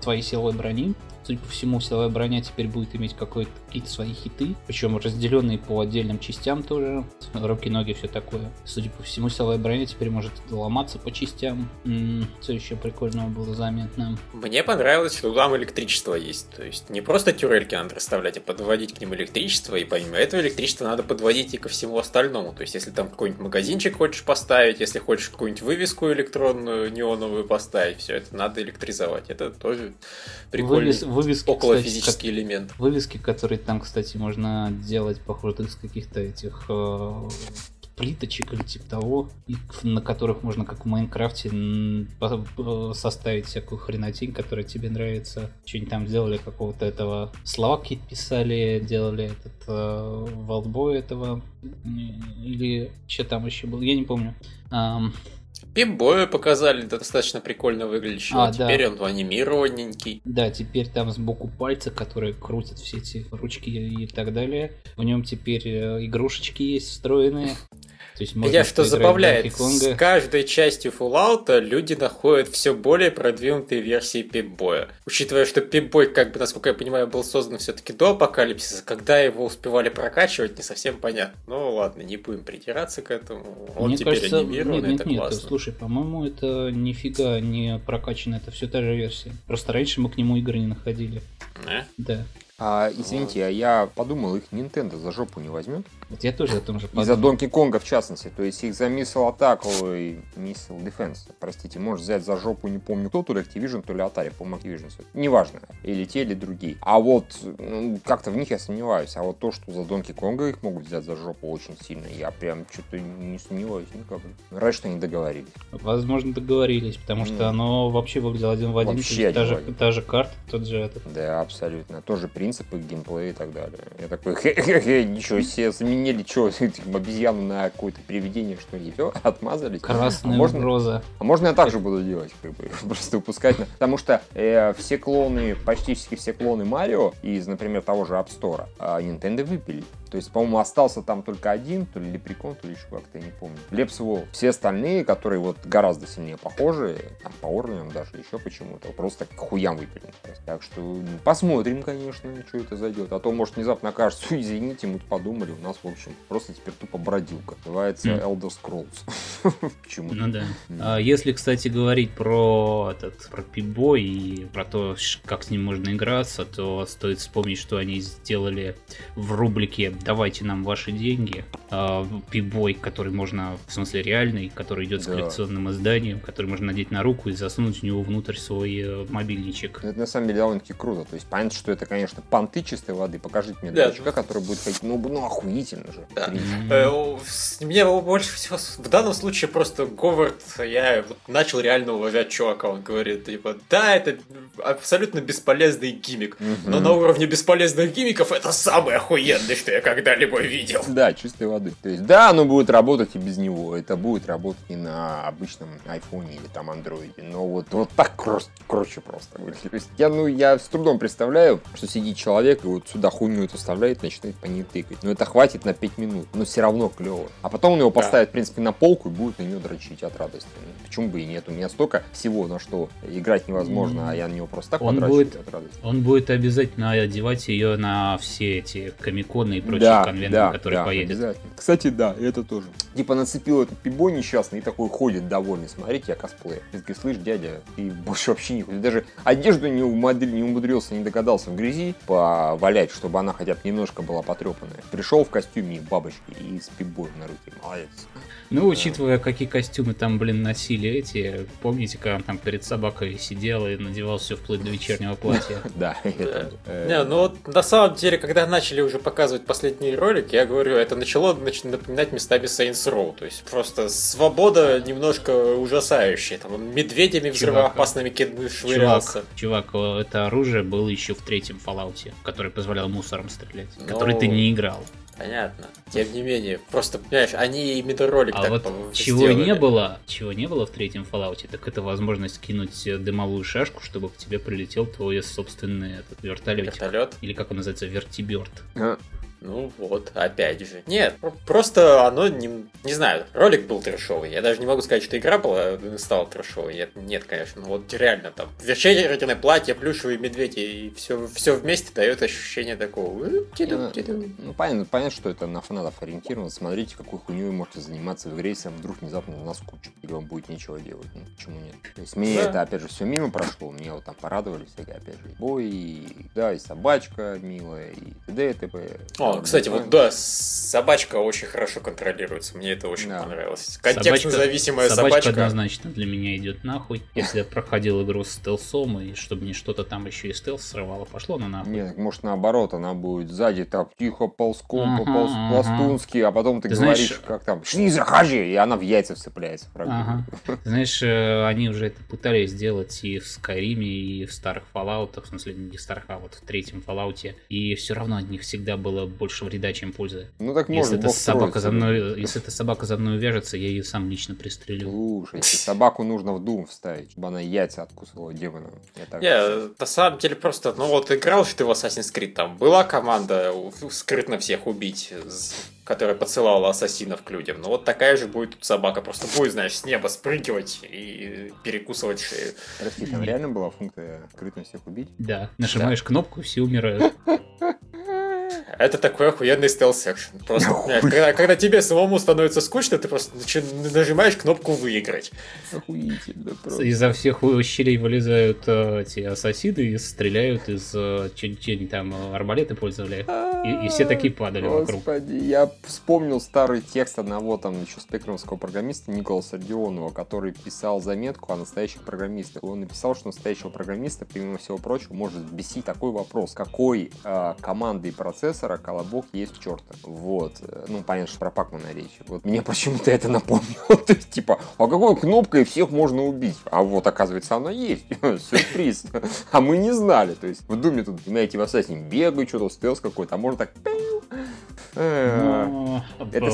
твоей силовой брони, Судя по всему, силовая броня теперь будет иметь какие-то свои хиты, причем разделенные по отдельным частям тоже. Руки, ноги, все такое. Судя по всему, силовая броня теперь может ломаться по частям. М-м, что еще прикольного было заметно? Мне понравилось, что там электричество есть. То есть не просто тюрельки надо расставлять, а подводить к ним электричество, и помимо этого электричество надо подводить и ко всему остальному. То есть если там какой-нибудь магазинчик хочешь поставить, если хочешь какую-нибудь вывеску электронную, неоновую поставить, все это надо электризовать. Это тоже прикольно. Вывес, вывески, около кстати, физический как, элемент. Вывески, которые там, кстати, можно делать, похоже, из каких-то этих э, плиточек или типа того, на которых можно, как в Майнкрафте, составить всякую хренотень, которая тебе нравится. Что-нибудь там сделали какого-то этого слова писали, делали этот э, волтбой этого, или что там еще было, я не помню. Um, Пип-боя показали, достаточно прикольно выглядящего. А, теперь да. он анимированненький. Да, теперь там сбоку пальца, которые крутят все эти ручки и так далее. В нем теперь э, игрушечки есть встроенные. То есть Меня что забавляет, с каждой частью Fallout люди находят все более продвинутые версии Пип-боя. Учитывая, что Пип-бой, как бы, насколько я понимаю, был создан все-таки до апокалипсиса, когда его успевали прокачивать, не совсем понятно. Ну ладно, не будем придираться к этому. Он Мне теперь кажется, анимирован, нет, нет, это нет, классно. Слушай, по-моему, это нифига не прокачано, это все та же версия. Просто раньше мы к нему игры не находили. А? Да. А, извините, а я подумал, их Nintendo за жопу не возьмет? Вот я тоже о том же И за Donkey Konga в частности. То есть их за Missile Attack и Missile Defense, простите, может взять за жопу, не помню кто, то ли Activision, то ли Atari, по-моему, Activision. Неважно, или те, или другие. А вот ну, как-то в них я сомневаюсь. А вот то, что за Donkey Konga их могут взять за жопу очень сильно, я прям что-то не сомневаюсь никак. Раньше что они договорились. Возможно, договорились, потому что mm. оно вообще выглядело один в один. Вообще та, же, та же карта, тот же этот. Да, абсолютно. Тоже принципы, геймплей и так далее. Я такой, <laughs> хе-хе-хе, ничего себе, заменили что, обезьяну на какое-то привидение, что ли, все, <laughs> отмазались. Красная а можно, роза. А можно я так же буду делать, как бы, <laughs> просто выпускать. Потому что э, все клоны, почти все клоны Марио из, например, того же App Store, а Nintendo выпили. То есть, по-моему, остался там только один, то ли Лепрекон, то ли еще как-то, я не помню. Лепс Вол. Все остальные, которые вот гораздо сильнее похожи, там, по уровням даже, еще почему-то, просто к хуям выпили. Так что посмотрим, конечно, что это зайдет. А то, может, внезапно окажется, извините, мы подумали, у нас, в общем, просто теперь тупо бродилка. Называется mm. Elder Scrolls. <laughs> Почему? Ну да. А, если, кстати, говорить про этот, про пибой и про то, как с ним можно играться, то стоит вспомнить, что они сделали в рубрике давайте нам ваши деньги. А, пибой, который можно, в смысле реальный, который идет с да. коллекционным изданием, который можно надеть на руку и засунуть в него внутрь свой э, мобильничек. Это на самом деле довольно-таки круто. То есть понятно, что это, конечно, понты чистой воды. Покажите мне да. дурачка, который будет ходить. Ну, ну охуительно же. Да. Mm-hmm. Мне больше всего в данном случае просто Говард, я вот начал реально уважать чувака. Он говорит, типа, да, это абсолютно бесполезный гиммик. Mm-hmm. Но на уровне бесполезных гиммиков это самый охуенный, что я когда-либо видел. Да, чистой воды. То есть, да, оно будет работать и без него. Это будет работать и на обычном айфоне или там андроиде. Но вот, вот так круче просто. То есть, я, ну, я с трудом представляю, что сидит человек и вот сюда хуйню эту вставляет, начинает по ней тыкать. Но это хватит на 5 минут. Но все равно клево. А потом он его поставит, да. в принципе, на полку и будет на нее дрочить от радости. Ну, почему бы и нет? У меня столько всего, на что играть невозможно, mm. а я на него просто так он будет, от радости. Он будет обязательно одевать ее на все эти комиконы и прочие да, конвенты, да, которые да, поедет. Обязательно. Кстати, да, это тоже. Типа нацепил этот пибо несчастный и такой ходит довольный. Смотрите, я косплеер. Ты такой, слышь, дядя, ты больше вообще не ходишь. Даже одежду не, умудрил, не умудрился, не догадался в грязи повалять, чтобы она хотя бы немножко была потрепанная. Пришел в костюме бабочки и с пибой на руке. Молодец. Ну, учитывая, какие костюмы там, блин, носили эти, помните, когда он там перед собакой сидел и надевал все вплоть до вечернего платья? <laughs> Да. Не, ну вот на самом деле, когда начали уже показывать последний ролик, я говорю, это начало напоминать местами Saints Row. То есть просто свобода немножко ужасающая. Там он медведями взрывоопасными швырялся. Чувак, это оружие было еще в третьем Fallout, который позволял мусором стрелять, который ты не играл. Понятно. Тем не менее, просто, понимаешь, они именно ролик а так вот чего сделали. не было, чего не было в третьем Fallout, так это возможность кинуть дымовую шашку, чтобы к тебе прилетел твой собственный этот вертолет. Вертолет? Или как он называется, вертиберт. А, ну вот, опять же. Нет, просто оно, не, не знаю, ролик был трешовый. Я даже не могу сказать, что игра была, стала трешовой. Нет, нет, конечно. Ну вот реально там вечернее платье, плюшевые медведи и все, все вместе дает ощущение такого. «Э, ну, ну, понятно, понятно, что это на фанатов ориентировано. Смотрите, какой хуйней вы можете заниматься в игре, если вдруг внезапно у нас куча, или вам будет нечего делать. Ну, почему нет? То есть мне да. это, опять же, все мимо прошло. Мне вот там порадовали всякие, опять же, бой, и, да, и собачка милая, и т.д. и т.п. Кстати, вот да, собачка очень хорошо контролируется. Мне это очень да. понравилось. Контекстно зависимая собачка. Собачка однозначно для меня идет нахуй. Если я проходил игру с стелсом, и чтобы мне что-то там еще и стелс срывало, пошло на нахуй. Нет, может наоборот, она будет сзади так тихо ползком, ага, полз, ага. пластунски, а потом ты, ты говоришь, знаешь, как там, шни заходи, и она в яйца вцепляется. Ага. Знаешь, э, они уже это пытались сделать и в Скайриме, и в старых Fallout, в смысле не в старых, а вот в третьем Fallout, и все равно от них всегда было больше вреда, чем пользы. Ну так если может, эта собака за мной, Если эта собака за мной вяжется, я ее сам лично пристрелю. Слушайте, собаку нужно в дум вставить, чтобы она яйца откусывала демона. Не, на самом деле просто, ну вот играл что ты в Assassin's Creed, там была команда скрытно всех убить, которая подсылала ассасинов к людям. Ну вот такая же будет тут собака, просто будет, знаешь, с неба спрыгивать и перекусывать шею. Прости, там реально была функция скрытно всех убить? Да, нажимаешь да. кнопку, все умирают. <laughs> Это такой охуенный stealth-section. Просто, понимаешь, когда, когда тебе самому становится скучно, ты просто начи- нажимаешь кнопку «Выиграть». Охуительно просто. Изо всех щелей вылезают э, эти ассасины и стреляют из... э, че, че они там э, арбалеты пользовали. И, и все такие падали вокруг. Господи, я вспомнил старый текст одного там еще спектровского программиста Николаса Родионова, который писал заметку о настоящих программистах. Он написал, что настоящего программиста, помимо всего прочего, может бесить такой вопрос. Какой э, команды и процессора колобок есть черта? Вот. Э, Ну, понятно, что про Пакмана речь. Вот мне <laughs> почему-то это напомнило. <laughs> То есть, типа, а какой кнопкой всех можно убить? А вот, оказывается, она есть. <laughs> Сюрприз. А мы не знали. То есть, в Думе тут, знаете, в Ассасине бегают, что-то стелс какой-то, а можно так... Э, Ну, это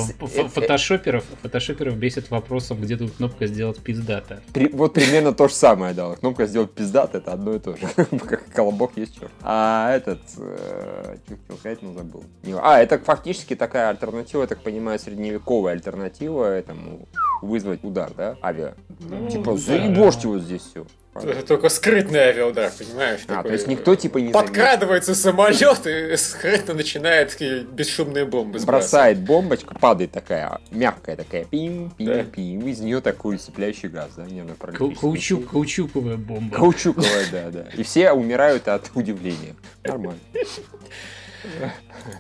фотошоперов, фотошоперов бесит вопросом, где тут кнопка сделать пиздата. При- вот примерно то же самое, да. Кнопка сделать пиздат, это одно и то же. <laughs> Как колобок есть черт. А этот, что хотел сказать, но забыл. А, это фактически такая альтернатива, я так понимаю, средневековая альтернатива этому вызвать удар, да, авиа. Ну, Типа, да. заебошьте вот здесь все. Это только скрытный авиаудар, понимаешь? А, то такой, есть никто типа не. Подкрадывается самолет и скрытно начинает такие бесшумные бомбы сбрасывать. Бросает бомбочка, падает такая, мягкая такая, пим, пим, Да. пим, из нее такой цепляющий газ, да, Кау- нервно-паралитический. Каучук, каучуковая бомба. Каучуковая, да, да. И все умирают от удивления. Нормально.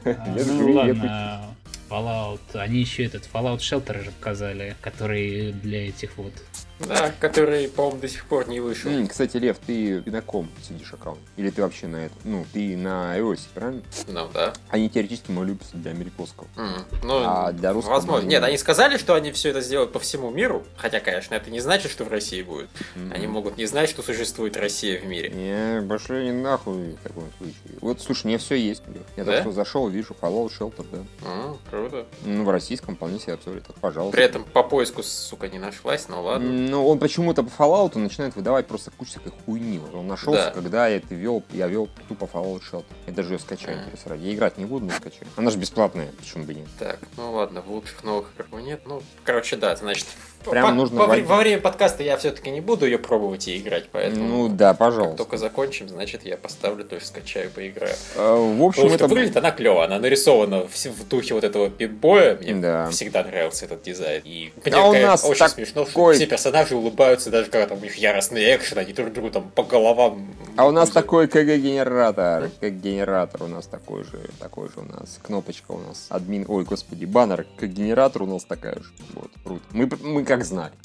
Ну ладно, Fallout. Они еще этот Fallout Shelter же показали, который для этих вот. Да, который, по-моему, до сих пор не вышел. М, Кстати, Лев, ты на ком сидишь аккаунт? Или ты вообще на этом? Ну, ты на iOS, правильно? Ну, да. Они теоретически могли бы для американского. М, Ну, А для русского возможно. они- Нет, они сказали, что они все это сделают по всему миру. Хотя, конечно, это не значит, что в России будет. Они могут не знать, что существует Россия в мире. Не, пошли они нахуй в таком случае. Вот, слушай, мне все есть. Лев. Я Да? так что зашел, вижу Fallout Shelter, да. М, круто. Ну, в российском вполне себе обзоре, так, пожалуйста. При этом по поиску, сука, не нашлась, ну ладно. М, Ну, он почему-то по Fallout начинает выдавать просто кучу всякой хуйни. Он нашелся, Да. когда я это вел, я вел тупо Fallout Shelter. Я даже ее скачаю, Мгм. интересно. Я играть не буду, но скачаю. Она же бесплатная, почему бы нет. Так, ну ладно, в лучших новых играх нет. Ну, короче, да, значит, Прям по- нужно во, вводить. во время подкаста я все-таки не буду ее пробовать и играть, поэтому Ну да, как пожалуйста. только закончим, значит, я поставлю, то есть скачаю, поиграю. Э, В общем, Потому что это... выглядит она клево, она нарисована в, в духе вот этого пипбоя. Мне Да. всегда нравился этот дизайн. И мне А у нас очень такой- смешно, что все персонажи улыбаются, даже когда там у них яростный экшен, они друг другу там по головам. А у нас такой КГ-генератор. Как-генератор у нас такой же. Такой же у нас. Кнопочка у нас. Админ... Ой, господи, баннер. Как генератор у нас такая же. Вот, круто. Мы, мы как знали. <laughs>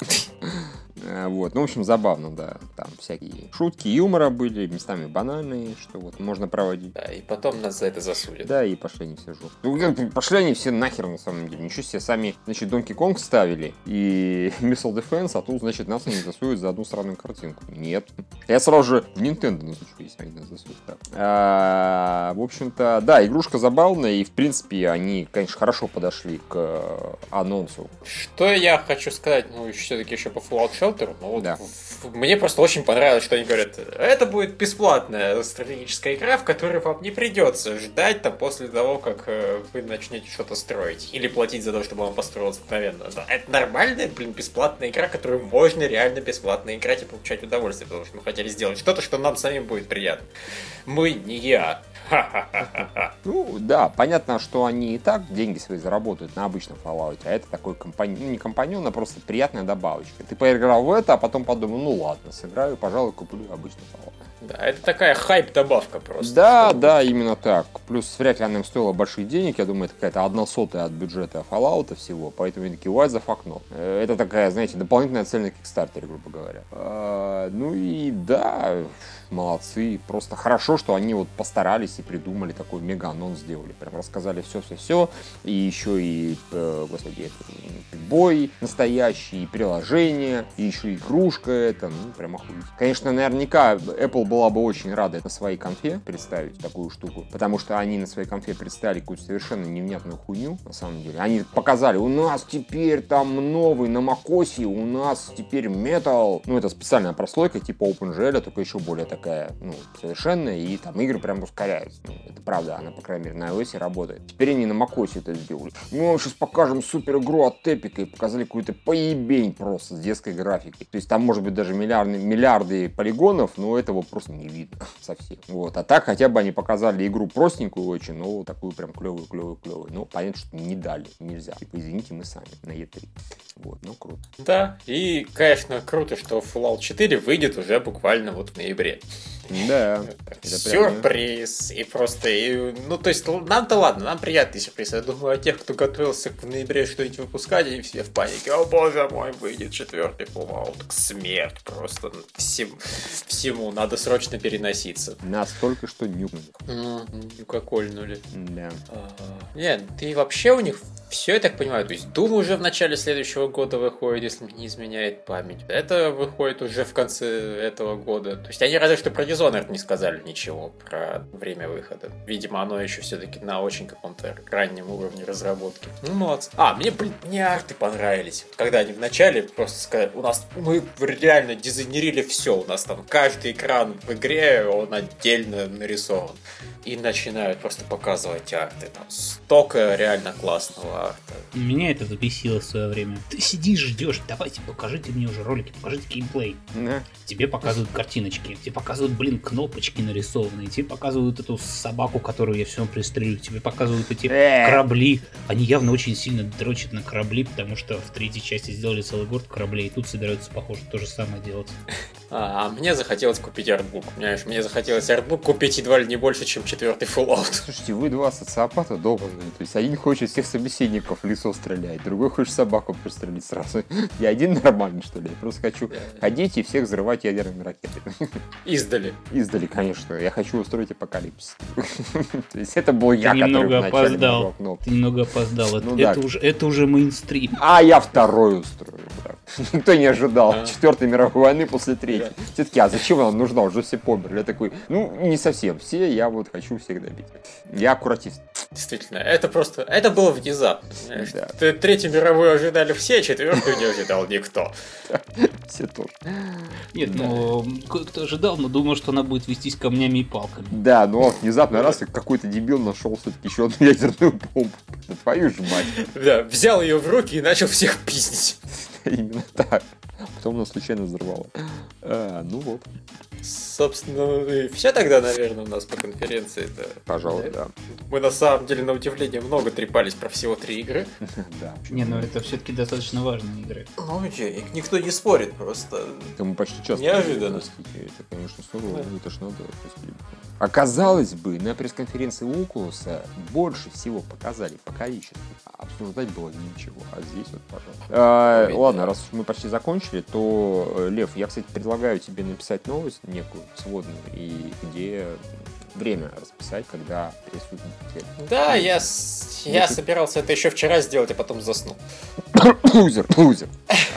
Э, Вот, ну, в общем, забавно, да. Там всякие шутки, юмора были, местами банальные, что вот можно проводить. Да, и потом нас за это засудят. Да, и пошли они все жопу. Ну, Пошли они все нахер, на самом деле. Ничего себе, сами, значит, Donkey Kong ставили и <laughs> Missile Defense, а тут, значит, нас не засуют за одну странную картинку. Нет. Я сразу же в Nintendo назначу, если они нас засуют. Так. А, в общем-то, да, игрушка забавная, и, в принципе, они, конечно, хорошо подошли к э, анонсу. Что я хочу сказать, ну, все-таки еще по Fallout Shelter, ну, вот Да. мне просто очень понравилось, что они говорят, это будет бесплатная стратегическая игра, в которой вам не придется ждать там после того, как э, вы начнете что-то строить, или платить за то, чтобы он построился мгновенно. Да, это нормальная, блин, бесплатная игра, которую можно реально бесплатно играть и получать удовольствие, потому что мы хотели сделать что-то, что нам самим будет приятно. Мы не я. <laughs> Ну, да, понятно, что они и так деньги свои заработают на обычном Fallout, а это такой компаньон, ну, не компаньон, а просто приятная добавочка. Ты поиграл в это, а потом подумал, ну ладно, сыграю, пожалуй, куплю обычный Fallout. Да, это такая хайп-добавка просто. Да, чтобы- да, именно так. Плюс вряд ли она им стоила больших денег. Я думаю, это какая-то одна сотая от бюджета Fallout всего. Поэтому они такие, why the fuck not? Э, Это такая, знаете, дополнительная цель на Kickstarter, грубо говоря. А, Ну и да, молодцы. Просто хорошо, что они вот постарались и придумали такой мега-анонс сделали. Прям рассказали все-все-все. И еще и, э, господи, бой настоящий, и приложение, и еще игрушка это. Ну, прям охуеть. Конечно, наверняка Apple была бы очень рада на своей конфе представить такую штуку. Потому что они на своей конфе представили какую-то совершенно невнятную хуйню, на самом деле. Они показали, у нас теперь там новый на macOS, у нас теперь Metal. Ну, это специальная прослойка типа OpenGL, только еще более такая, ну, совершенная, и там игры прям ускоряются. Ну, это правда, она, по крайней мере, на iOS работает. Теперь они на macOS это сделали. Ну, сейчас покажем супер игру от Epic, и показали какую-то поебень просто с детской графикой. То есть там, может быть, даже миллиарды, миллиарды полигонов, но этого просто не видно <laughs> совсем. Вот. А так хотя бы они показали игру простенькую очень, но такую прям клевую, клевую, клевую. Ну, понятно, что не дали, нельзя. Типа, извините, мы сами на E3. Вот, ну круто. Да, и, конечно, круто, что Fallout 4 выйдет уже буквально вот в ноябре. Да. Сюрприз. И просто, и, ну, то есть, нам-то ладно, нам приятный сюрприз. Я думаю, о тех, кто готовился в ноябре что-нибудь выпускать, они все в панике. О боже мой, выйдет четвертый Fallout. Смерть просто всем, всему. Надо срочно переноситься. Настолько, что нюкнули. Ну, нюкокольнули. Да. А, Нет, ты вообще у них все, я так понимаю, то есть Doom уже в начале следующего года выходит, если не изменяет память. Это выходит уже в конце этого года. То есть они разве что про Dishonored не сказали ничего про время выхода. Видимо, оно еще все-таки на очень каком-то раннем уровне разработки. Ну, молодцы. А, мне, блин, мне арты понравились. Когда они вначале просто сказали, у нас, мы реально дизайнерили все, у нас там каждый экран в игре, он отдельно нарисован. И начинают просто показывать арты. Там столько реально классного арта. Меня это забесило в свое время. Ты сидишь, ждешь, давайте покажите мне уже ролики, покажите геймплей. Да. Тебе показывают картиночки, тебе показывают, блин, кнопочки нарисованные, тебе показывают эту собаку, которую я все пристрелю, тебе показывают эти Э. корабли. Они явно очень сильно дрочат на корабли, потому что в третьей части сделали целый город кораблей, и тут собираются, похоже, то же самое делать. А, <laughs> а мне захотелось купить артбук. Понимаешь, мне захотелось артбук купить едва ли не больше, чем четвертый Fallout. Слушайте, вы два социопата долбанные. То есть один хочет всех собеседников в лицо стрелять, другой хочет собаку пристрелить сразу. <laughs> Я один нормальный, что ли? Я просто хочу ходить и всех взрывать ядерными ракетами. <laughs> Издали. Издали, конечно. Я хочу устроить апокалипсис. <laughs> То есть это был я, Ты который немного опоздал. Ты немного опоздал. Это, Ну да. это уже, это уже мейнстрим. А я второй устрою. да. Никто не ожидал А. Четвертой мировой войны после третьей. Все таки а зачем она нужна? Уже все померли. Я такой, ну, не совсем все, я вот хочу всех добить. Я аккуратист. Действительно, это просто... Это было внезапно. Да. Третью мировую ожидали все, четвертую не ожидал никто. Все тоже. Нет, ну, кое-кто ожидал, но думал, что она будет вестись камнями и палками. Да, но внезапно раз какой-то дебил нашел все-таки еще одну ядерную бомбу. Да твою же мать. Да, взял ее в руки и начал всех пиздить. <laughs> Именно так. <laughs> Потом она случайно взорвала. А, ну вот, Собственно, и все тогда, наверное, у нас по конференции. Да. пожалуй, да. Мы на самом деле, на удивление, много трепались про всего три игры. <laughs> Да. Не, ну это все-таки достаточно важные игры. Ну, че, их никто не спорит, просто... Это мы почти часто. Неожиданно. Это, конечно, сурово. Да. Это ж надо, господи. А казалось бы, на пресс-конференции Oculus больше всего показали по количеству. А обсуждать было ничего. А здесь вот, пожалуйста. А, ладно, да. раз мы почти закончили, то, э, Лев, я, кстати, предлагаю тебе написать новость некую, сводную, и где время расписать, когда присутствует Да, я, с- я Если- собирался это еще вчера сделать, а потом заснул. <coughs> Лузер, лузер.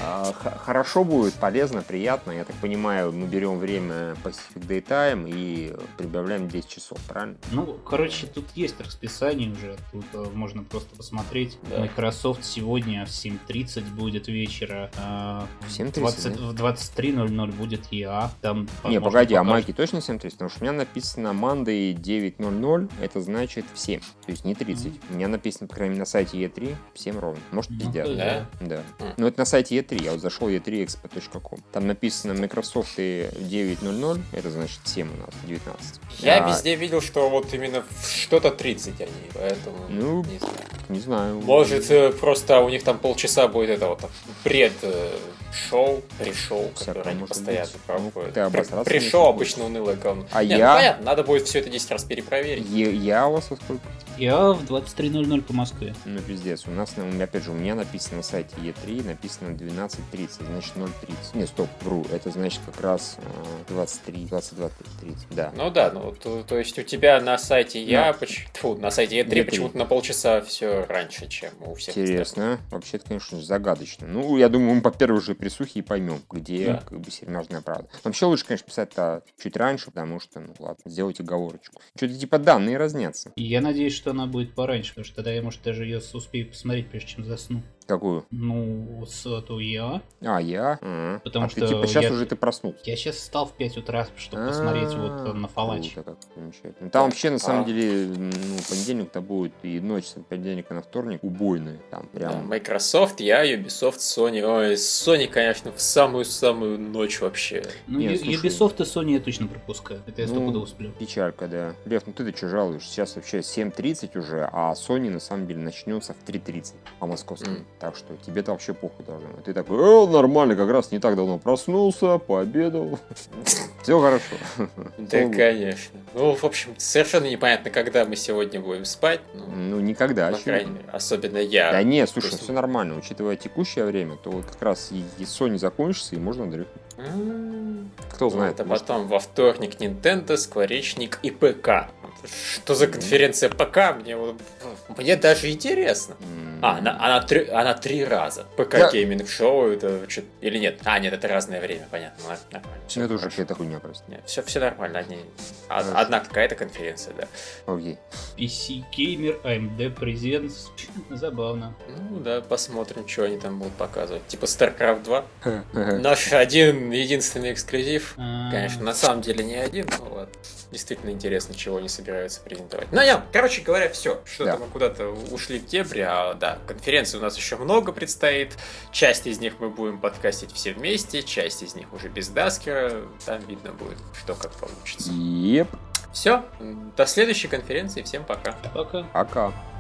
А, Хорошо будет, полезно, приятно. Я так понимаю, мы берем время Pacific Daytime и прибавляем 10 часов, правильно? Ну, короче, тут есть расписание уже, тут э, можно просто посмотреть. Да. Microsoft сегодня в 7.30 будет вечера, а В в 7.30, 20 да? в 23.00 будет EA, там Не, погоди, а покажут. майки точно 7.30? Потому что у меня написано Monday 9.00, это значит в 7, то есть не 30. У меня написано, по крайней мере, на сайте E3 в 7 ровно. Может, Ну, пиздят. то Да? Да. М. Ну, это на сайте E3. Я вот зашел e3expo.com. Там написано Microsoft и 9.00, это значит 7 у нас, 19. Я А, везде видел, что вот именно что-то 30 они, поэтому Ну, не знаю. Не знаю. Может, э, просто у них там полчаса будет это вот бред э, шоу, пришоу, Всякое которое они постоянно быть. проходят. Ну, При- хочешь. обычно унылое говно. А Не, ну, я- понятно, надо будет все это 10 раз перепроверить. Е- я у вас во сколько? EA в 23.00 по Москве. Ну, пиздец. У нас, на- у меня, опять же, у меня написано на сайте E3, написано 12.30, значит 0.30. Не, стоп, вру. Это значит как раз э, 23, 22.30, да. Ну да, ну то, то есть у тебя на сайте я, Да. поч- тьфу, на сайте E3 E3. почему-то на полчаса все раньше, чем у всех остальных. Интересно. Вообще-то, конечно, загадочно. Ну, я думаю, мы по первой же присухе и поймем, где Да. как бы серьезная правда. Вообще лучше, конечно, писать-то чуть раньше, потому что, ну ладно, сделать оговорочку. Что-то типа данные разнятся. И я надеюсь, что она будет пораньше, потому что тогда я, может, даже ее успею посмотреть, прежде чем засну. Какую? Ну, с то я. А, я? Ага. Потому а что ты типа сейчас я- уже ты проснулся. Я сейчас встал в 5 утра, чтобы посмотреть вот А, на Фалач. круто как, замечательно. Там вообще, на самом А. деле, ну, понедельник-то будет и ночь с понедельника на вторник убойная. Там прям... Microsoft, я, Ubisoft, Sony. Ой, Sony, конечно, в самую-самую ночь вообще. Ну, Не, Ю- слушай. Ubisoft и Sony я точно пропускаю. Это я Ну, стопудово сплю. Печалька, да. Лев, ну ты-то что жалуешь? Сейчас вообще 7.30 уже, а Sony на самом деле начнется в 3.30 по московскому. М. Так что тебе-то вообще похуй должно. Ты такой, э, нормально, как раз не так давно проснулся, пообедал. <laughs> Все хорошо. Да, конечно. Ну, в общем, совершенно непонятно, когда мы сегодня будем спать. Ну, Ну, никогда. по очевидно. крайней мере, особенно я. Да не, слушай, все нормально. Учитывая текущее время, то как раз и, Sony закончится, и можно дрыхнуть. М, Кто ну, знает. Это потом во вторник Nintendo, Скворечник и ПК. Что за конференция ПК? Мне, мне даже интересно. А, она, она, три, она три раза. ПК Я- Gaming Show это что Или нет? А, нет, это разное время, понятно. Ладно, Нормально. ну, Все, это уже какая-то хуйня просто. Нет, все, все нормально. Одни, а- Хорошо. одна какая-то конференция, да. Окей. PC Gamer, AMD Presents. Забавно. Ну да, посмотрим, что они там будут показывать. Типа StarCraft 2. Наш один единственный эксклюзив. А, Конечно, на самом деле не один, но ладно. Действительно интересно, чего они собираются презентовать. Ну, не, короче говоря, все. Что-то Да. мы куда-то ушли в дебри, а да, конференций у нас еще много предстоит. Часть из них мы будем подкастить все вместе, часть из них уже без Даскера. Там видно будет, что как получится. Еп, Все, до следующей конференции, всем пока. Пока. пока.